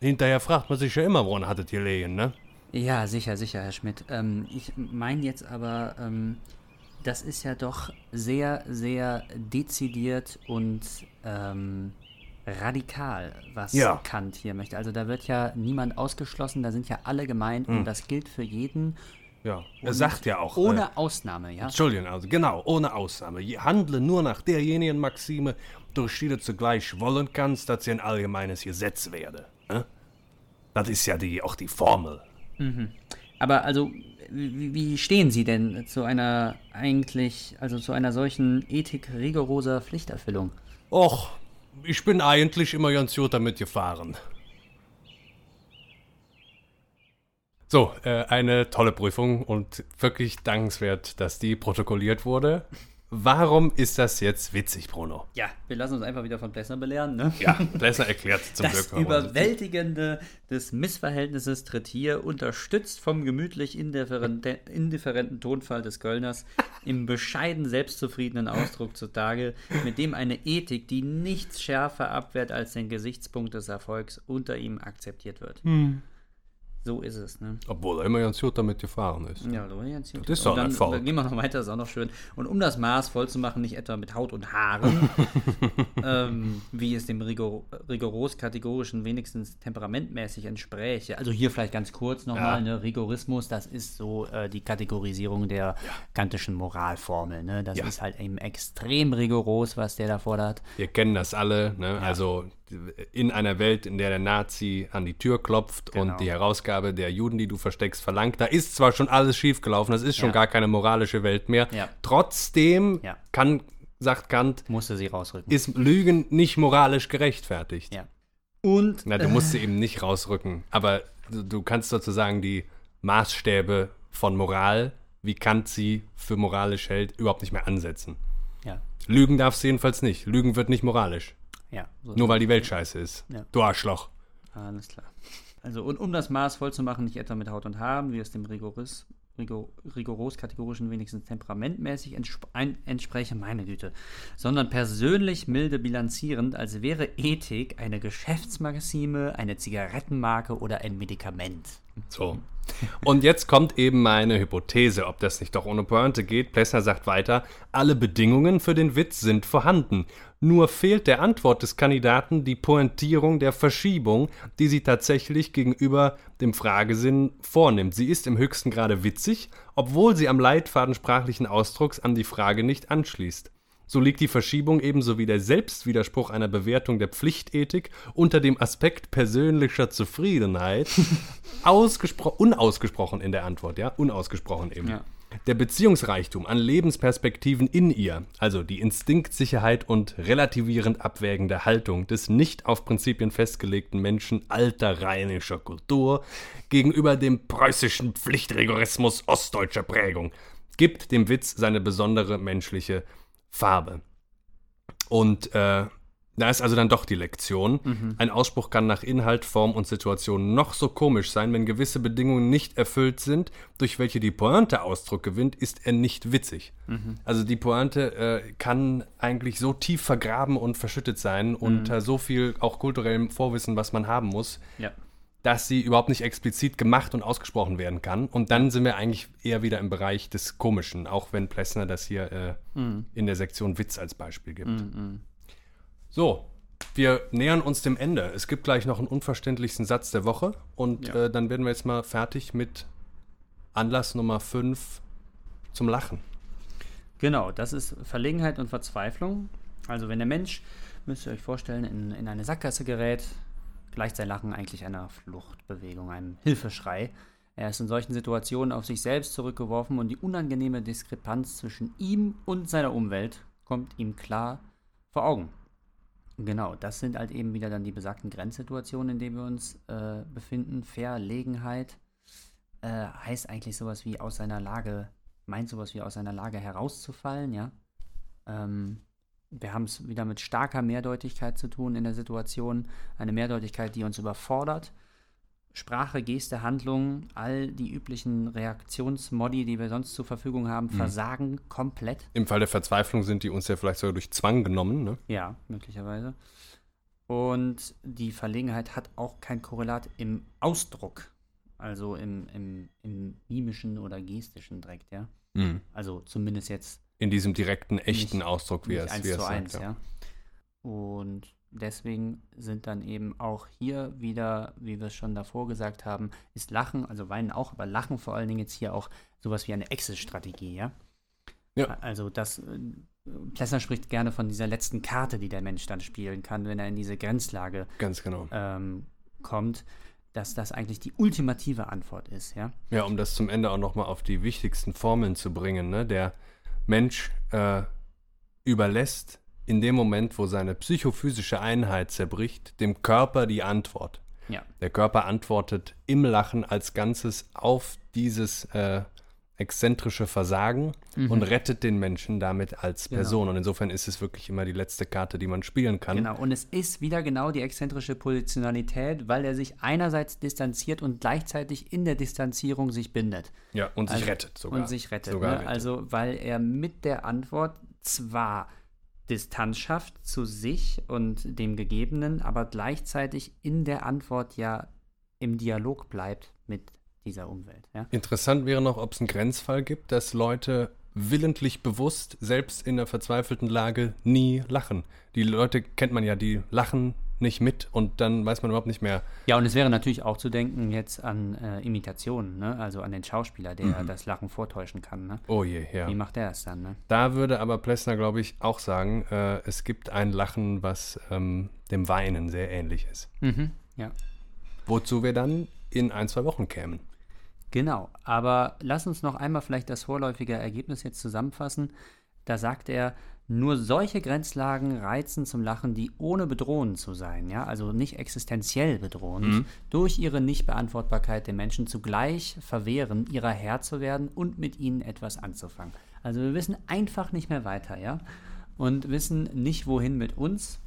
hinterher fragt man sich ja immer, woran hattet ihr legen, ne? Ja, sicher, sicher, Herr Schmidt. Ähm, ich meine jetzt aber, ähm, das ist ja doch sehr, sehr dezidiert und ähm, radikal, was Ja. Kant hier möchte. Also da wird ja niemand ausgeschlossen, da sind ja alle gemeint Hm. und das gilt für jeden. Ja, er Und sagt ja auch. Ohne Äh, Ausnahme, ja. Entschuldigung, also genau, ohne Ausnahme. Handle nur nach derjenigen Maxime, durch die du zugleich wollen kannst, dass sie ein allgemeines Gesetz werde. Ne? Das ist ja die, auch die Formel. Aber also, wie, wie stehen Sie denn zu einer eigentlich, also zu einer solchen Ethik rigoroser Pflichterfüllung? Och, ich bin eigentlich immer ganz gut damit gefahren. So, äh, eine tolle Prüfung und wirklich dankenswert, dass die protokolliert wurde. Warum ist das jetzt witzig, Bruno? Ja, wir lassen uns einfach wieder von Plessner belehren, ne? Ja, Plessner erklärt zum das Glück. Überwältigende des Missverhältnisses tritt hier, unterstützt vom gemütlich indifferenten, indifferenten Tonfall des Kölners, im bescheiden selbstzufriedenen Ausdruck zutage, mit dem eine Ethik, die nichts schärfer abwehrt als den Gesichtspunkt des Erfolgs, unter ihm akzeptiert wird. Hm. So ist es, ne? Obwohl er immer ganz gut damit gefahren ist. Ja, da ganz gut. Das ist doch dann, nicht faul. dann gehen wir noch weiter, ist auch noch schön. Und um das Maß voll zu machen, nicht etwa mit Haut und Haaren, ähm, wie es dem rigor rigoros-kategorischen wenigstens temperamentmäßig entspräche. Also hier vielleicht ganz kurz nochmal, Ja. ne? Rigorismus, das ist so äh, die Kategorisierung der kantischen Moralformel, ne? Das Ja. ist halt eben extrem rigoros, was der da fordert. Wir kennen das alle, ne? Also in einer Welt, in der der Nazi an die Tür klopft Genau. und die Herausgabe der Juden, die du versteckst, verlangt, da ist zwar schon alles schiefgelaufen, das ist schon Ja. gar keine moralische Welt mehr. Ja. Trotzdem Ja. kann, sagt Kant, Musste sie rausrücken. ist Lügen nicht moralisch gerechtfertigt. ja. Und Na, du musst sie eben nicht rausrücken, aber du, du kannst sozusagen die Maßstäbe von Moral, wie Kant sie für moralisch hält, überhaupt nicht mehr ansetzen. ja, Lügen darfst du jedenfalls nicht. Lügen wird nicht moralisch. Ja. So Nur weil die Welt scheiße ist. Ja. Du Arschloch. Alles klar. Also, und um das Maß voll zu machen, nicht etwa mit Haut und Haaren, wie es dem Rigoris, rigor, rigoros-kategorischen wenigstens temperamentmäßig entsp ein, entspräche, meine Güte, sondern persönlich milde bilanzierend, als wäre Ethik eine Geschäftsmaxime, eine Zigarettenmarke oder ein Medikament. So. Und jetzt kommt eben meine Hypothese, ob das nicht doch ohne Pointe geht. Plessner sagt weiter, alle Bedingungen für den Witz sind vorhanden. Nur fehlt der Antwort des Kandidaten die Pointierung der Verschiebung, die sie tatsächlich gegenüber dem Fragesinn vornimmt. Sie ist im höchsten Grade witzig, obwohl sie am Leitfaden sprachlichen Ausdrucks an die Frage nicht anschließt. So liegt die Verschiebung ebenso wie der Selbstwiderspruch einer Bewertung der Pflichtethik unter dem Aspekt persönlicher Zufriedenheit ausgespro unausgesprochen in der Antwort, ja, unausgesprochen eben. Ja. Der Beziehungsreichtum an Lebensperspektiven in ihr, also die Instinktsicherheit und relativierend abwägende Haltung des nicht auf Prinzipien festgelegten Menschen alter rheinischer Kultur gegenüber dem preußischen Pflichtrigorismus ostdeutscher Prägung, gibt dem Witz seine besondere menschliche Farbe. Und äh, da ist also dann doch die Lektion. Ein Ausspruch kann nach Inhalt, Form und Situation noch so komisch sein, wenn gewisse Bedingungen nicht erfüllt sind, durch welche die Pointe Ausdruck gewinnt, ist er nicht witzig. Also die Pointe äh, kann eigentlich so tief vergraben und verschüttet sein unter so viel auch kulturellem Vorwissen, was man haben muss, Ja. dass sie überhaupt nicht explizit gemacht und ausgesprochen werden kann. Und dann sind wir eigentlich eher wieder im Bereich des Komischen, auch wenn Plessner das hier äh, in der Sektion Witz als Beispiel gibt. So, wir nähern uns dem Ende. Es gibt gleich noch einen unverständlichsten Satz der Woche und Ja. äh, dann werden wir jetzt mal fertig mit Anlass Nummer 5 zum Lachen. Genau, das ist Verlegenheit und Verzweiflung. Also wenn der Mensch, müsst ihr euch vorstellen, in, in eine Sackgasse gerät, gleicht sein Lachen eigentlich einer Fluchtbewegung, einem Hilfeschrei. Er ist in solchen Situationen auf sich selbst zurückgeworfen und die unangenehme Diskrepanz zwischen ihm und seiner Umwelt kommt ihm klar vor Augen. Genau, das sind halt eben wieder dann die besagten Grenzsituationen, in denen wir uns äh, befinden. Verlegenheit äh, heißt eigentlich sowas wie aus seiner Lage, meint sowas wie aus seiner Lage herauszufallen, ja. Ähm, wir haben es wieder mit starker Mehrdeutigkeit zu tun in der Situation. Eine Mehrdeutigkeit, die uns überfordert. Sprache, Geste, Handlung, all die üblichen Reaktionsmodi, die wir sonst zur Verfügung haben, versagen komplett. Im Fall der Verzweiflung sind die uns ja vielleicht sogar durch Zwang genommen. Ne? Ja, möglicherweise. Und die Verlegenheit hat auch kein Korrelat im Ausdruck, also im, im, im mimischen oder gestischen direkt, ja. Also zumindest jetzt In diesem direkten, echten Nicht- Ausdruck, wie er es eins wie zu es eins, sagt. ja. Und deswegen sind dann eben auch hier wieder, wie wir es schon davor gesagt haben, ist Lachen, also Weinen auch, aber Lachen vor allen Dingen jetzt hier auch sowas wie eine Exit-Strategie, ja. Ja. Also das, äh, Plessner spricht gerne von dieser letzten Karte, die der Mensch dann spielen kann, wenn er in diese Grenzlage Ganz genau. ähm, kommt, dass das eigentlich die ultimative Antwort ist, ja. Ja, um das zum Ende auch nochmal auf die wichtigsten Formeln zu bringen. Ne? Der Mensch äh, überlässt in dem Moment, wo seine psychophysische Einheit zerbricht, dem Körper die Antwort. Ja. Der Körper antwortet im Lachen als Ganzes auf dieses äh, exzentrische Versagen und rettet den Menschen damit als Mhm. Genau. Person. Und insofern ist es wirklich immer die letzte Karte, die man spielen kann. Genau, und es ist wieder genau die exzentrische Positionalität, weil er sich einerseits distanziert und gleichzeitig in der Distanzierung sich bindet. Ja, und sich Also- rettet sogar. Und sich rettet. Sogar ne? rettet. Also, weil er mit der Antwort zwar Distanz schafft zu sich und dem Gegebenen, aber gleichzeitig in der Antwort ja im Dialog bleibt mit dieser Umwelt. Ja? Interessant wäre noch, ob es einen Grenzfall gibt, dass Leute willentlich bewusst, selbst in einer verzweifelten Lage, nie lachen. Die Leute kennt man ja, die lachen nicht mit und dann weiß man überhaupt nicht mehr. ja, und es wäre natürlich auch zu denken jetzt an äh, Imitationen, ne? also an den Schauspieler, der das Lachen vortäuschen kann. Ne? Oh je, ja. Wie macht er es dann? Ne? Da würde aber Plessner, glaube ich, auch sagen, äh, es gibt ein Lachen, was ähm, dem Weinen sehr ähnlich ist. Mhm. Ja. Wozu wir dann in ein, zwei Wochen kämen. Genau, aber lass uns noch einmal vielleicht das vorläufige Ergebnis jetzt zusammenfassen. Da sagt er, nur solche Grenzlagen reizen zum Lachen, die ohne bedrohend zu sein, ja, also nicht existenziell bedrohend, durch ihre Nichtbeantwortbarkeit den Menschen zugleich verwehren, ihrer Herr zu werden und mit ihnen etwas anzufangen. Also wir wissen einfach nicht mehr weiter, ja, und wissen nicht wohin mit uns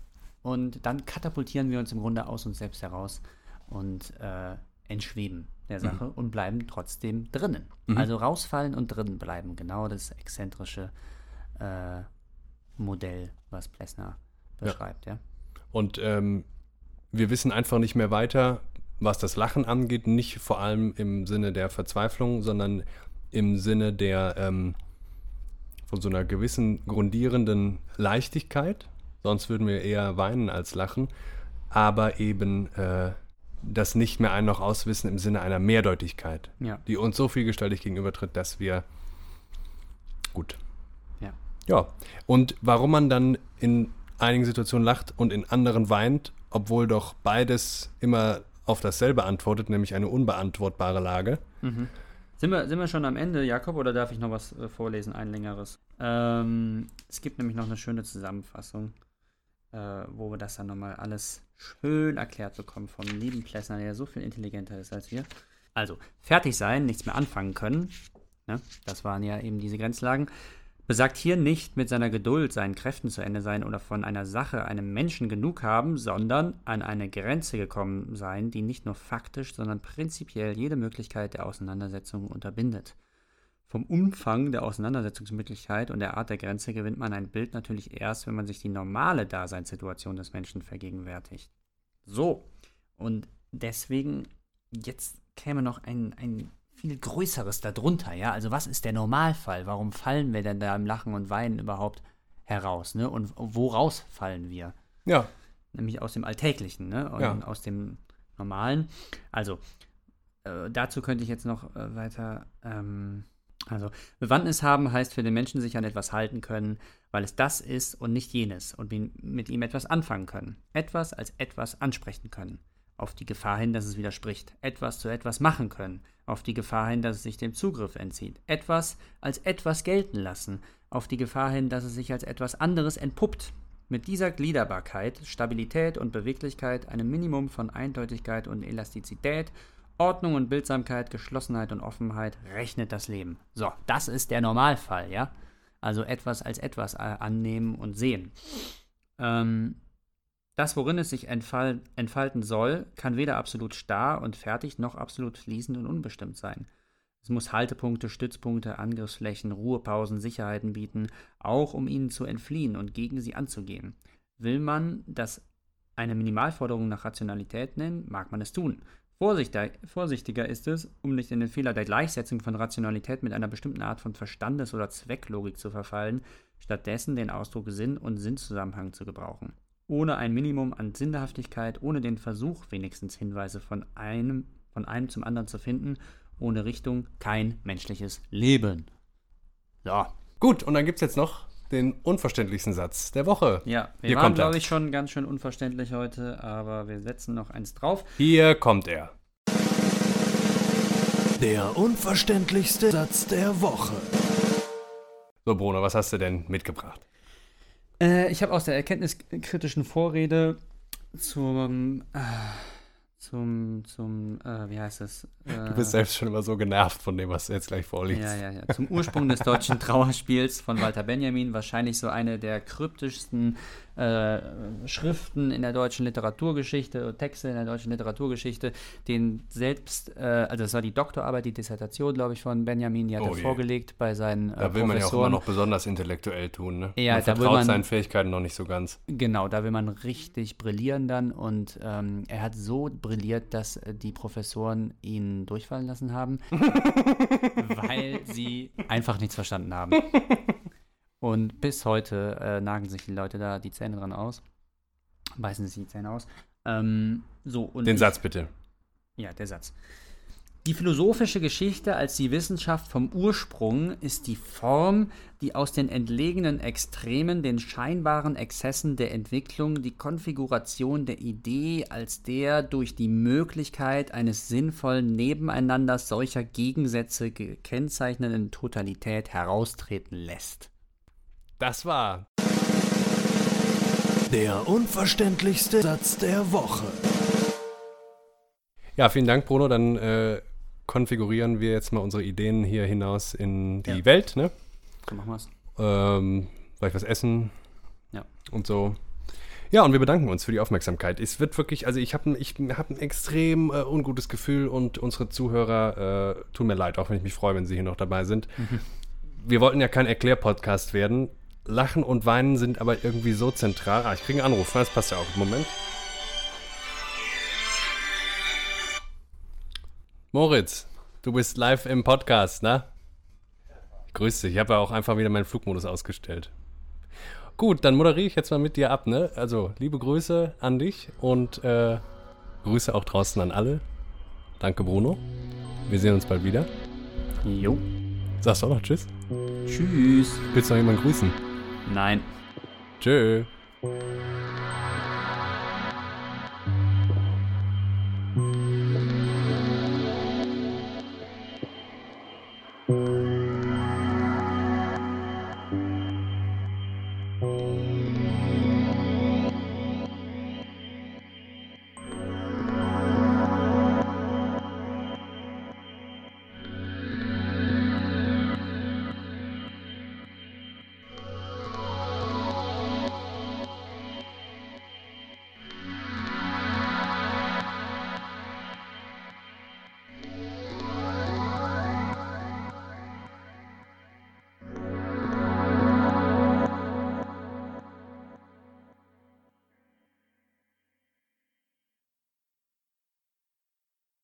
und dann katapultieren wir uns im Grunde aus uns selbst heraus und äh, entschweben der Sache und bleiben trotzdem drinnen. Also rausfallen und drinnen bleiben. Genau das exzentrische äh, Modell, was Plessner beschreibt, ja. Und ähm, wir wissen einfach nicht mehr weiter, was das Lachen angeht, nicht vor allem im Sinne der Verzweiflung, sondern im Sinne der ähm, von so einer gewissen grundierenden Leichtigkeit. Sonst würden wir eher weinen als lachen. Aber eben äh, das nicht mehr ein noch auswissen im Sinne einer Mehrdeutigkeit, Ja. die uns so vielgestaltig gegenübertritt, dass wir gut. Ja. Und warum man dann in einigen Situationen lacht und in anderen weint, obwohl doch beides immer auf dasselbe antwortet, nämlich eine unbeantwortbare Lage. Sind wir, sind wir schon am Ende, Jakob, oder darf ich noch was äh, vorlesen, ein längeres? Ähm, es gibt nämlich noch eine schöne Zusammenfassung, äh, wo wir das dann nochmal alles schön erklärt bekommen vom lieben Plessner, der so viel intelligenter ist als wir. Also, fertig sein, nichts mehr anfangen können, ne? das waren ja eben diese Grenzlagen, besagt hier nicht mit seiner Geduld, seinen Kräften zu Ende sein oder von einer Sache, einem Menschen genug haben, sondern an eine Grenze gekommen sein, die nicht nur faktisch, sondern prinzipiell jede Möglichkeit der Auseinandersetzung unterbindet. Vom Umfang der Auseinandersetzungsmöglichkeit und der Art der Grenze gewinnt man ein Bild natürlich erst, wenn man sich die normale Daseinssituation des Menschen vergegenwärtigt. So, und deswegen, jetzt käme noch ein, ein viel Größeres darunter, ja. Also was ist der Normalfall? Warum fallen wir denn da im Lachen und Weinen überhaupt heraus, ne? Und woraus fallen wir? Ja, Nämlich aus dem Alltäglichen, ne? Und Ja. aus dem Normalen. Also, äh, dazu könnte ich jetzt noch äh, weiter. Ähm, also, Bewandtnis haben heißt für den Menschen sich an etwas halten können, weil es das ist und nicht jenes und mi- mit ihm etwas anfangen können. Etwas als etwas ansprechen können. Auf die Gefahr hin, dass es widerspricht. Etwas zu etwas machen können. Auf die Gefahr hin, dass es sich dem Zugriff entzieht. Etwas als etwas gelten lassen. Auf die Gefahr hin, dass es sich als etwas anderes entpuppt. Mit dieser Gliederbarkeit, Stabilität und Beweglichkeit, einem Minimum von Eindeutigkeit und Elastizität, Ordnung und Bildsamkeit, Geschlossenheit und Offenheit rechnet das Leben. So, das ist der Normalfall, ja? Also etwas als etwas äh, annehmen und sehen. Ähm, das, worin es sich entfalten soll, kann weder absolut starr und fertig noch absolut fließend und unbestimmt sein. Es muss Haltepunkte, Stützpunkte, Angriffsflächen, Ruhepausen, Sicherheiten bieten, auch um ihnen zu entfliehen und gegen sie anzugehen. Will man das eine Minimalforderung nach Rationalität nennen, mag man es tun. Vorsichtiger ist es, um nicht in den Fehler der Gleichsetzung von Rationalität mit einer bestimmten Art von Verstandes- oder Zwecklogik zu verfallen, stattdessen den Ausdruck Sinn und Sinnzusammenhang zu gebrauchen. Ohne ein Minimum an Sinnhaftigkeit, ohne den Versuch, wenigstens Hinweise von einem, von einem zum anderen zu finden, ohne Richtung kein menschliches Leben. So. gut. Und dann gibt es jetzt noch den unverständlichsten Satz der Woche. Ja, wir Hier waren, kommt er. glaube ich, schon ganz schön unverständlich heute, aber wir setzen noch eins drauf. Hier kommt er. Der unverständlichste Satz der Woche. So, Bruno, was hast du denn mitgebracht? Äh, ich habe aus der erkenntniskritischen Vorrede zum, äh, zum, zum äh, wie heißt es? Äh, Du bist selbst schon immer so genervt von dem, was du jetzt gleich vorliest. Ja, ja, ja. Zum Ursprung des deutschen Trauerspiels von Walter Benjamin. Wahrscheinlich so eine der kryptischsten äh, Schriften in der deutschen Literaturgeschichte, Texte in der deutschen Literaturgeschichte, den selbst, äh, also das war die Doktorarbeit, die Dissertation, glaube ich, von Benjamin, die hat Oh er vorgelegt bei seinen äh, Da will man ja auch immer noch besonders intellektuell tun, ne? Ja, man da will vertraut man- seinen Fähigkeiten noch nicht so ganz. Genau, da will man richtig brillieren dann und ähm, er hat so brilliert, dass äh, die Professoren ihn durchfallen lassen haben, weil sie einfach nichts verstanden haben. Und bis heute äh, nagen sich die Leute da die Zähne dran aus, beißen sich die Zähne aus. Ähm, so, und Den ich- Satz bitte. ja, der Satz. Die philosophische Geschichte als die Wissenschaft vom Ursprung ist die Form, die aus den entlegenen Extremen, den scheinbaren Exzessen der Entwicklung, die Konfiguration der Idee als der durch die Möglichkeit eines sinnvollen Nebeneinanders solcher Gegensätze gekennzeichneten Totalität heraustreten lässt. Das war Der unverständlichste Satz der Woche. Ja, vielen Dank, Bruno. Dann äh, konfigurieren wir jetzt mal unsere Ideen hier hinaus in die Ja. Welt, ne? So machen wir's. Ähm, vielleicht was essen. Ja. Und so. Ja, und wir bedanken uns für die Aufmerksamkeit. Es wird wirklich, also ich habe ich hab ein extrem äh, ungutes Gefühl und unsere Zuhörer äh, tun mir leid, auch wenn ich mich freue, wenn sie hier noch dabei sind. Wir wollten ja kein Erklärpodcast werden. Lachen und Weinen sind aber irgendwie so zentral. Ah, ich kriege einen Anruf, das passt ja auch. Moment. Moritz, du bist live im Podcast, ne? Grüß dich. Ich habe ja auch einfach wieder meinen Flugmodus ausgestellt. Gut, dann moderiere ich jetzt mal mit dir ab, ne? Also, liebe Grüße an dich und äh, Grüße auch draußen an alle. Danke, Bruno. Wir sehen uns bald wieder. Jo. Sagst du auch noch Tschüss? Tschüss. Willst du noch jemanden grüßen? Nein. Tschö.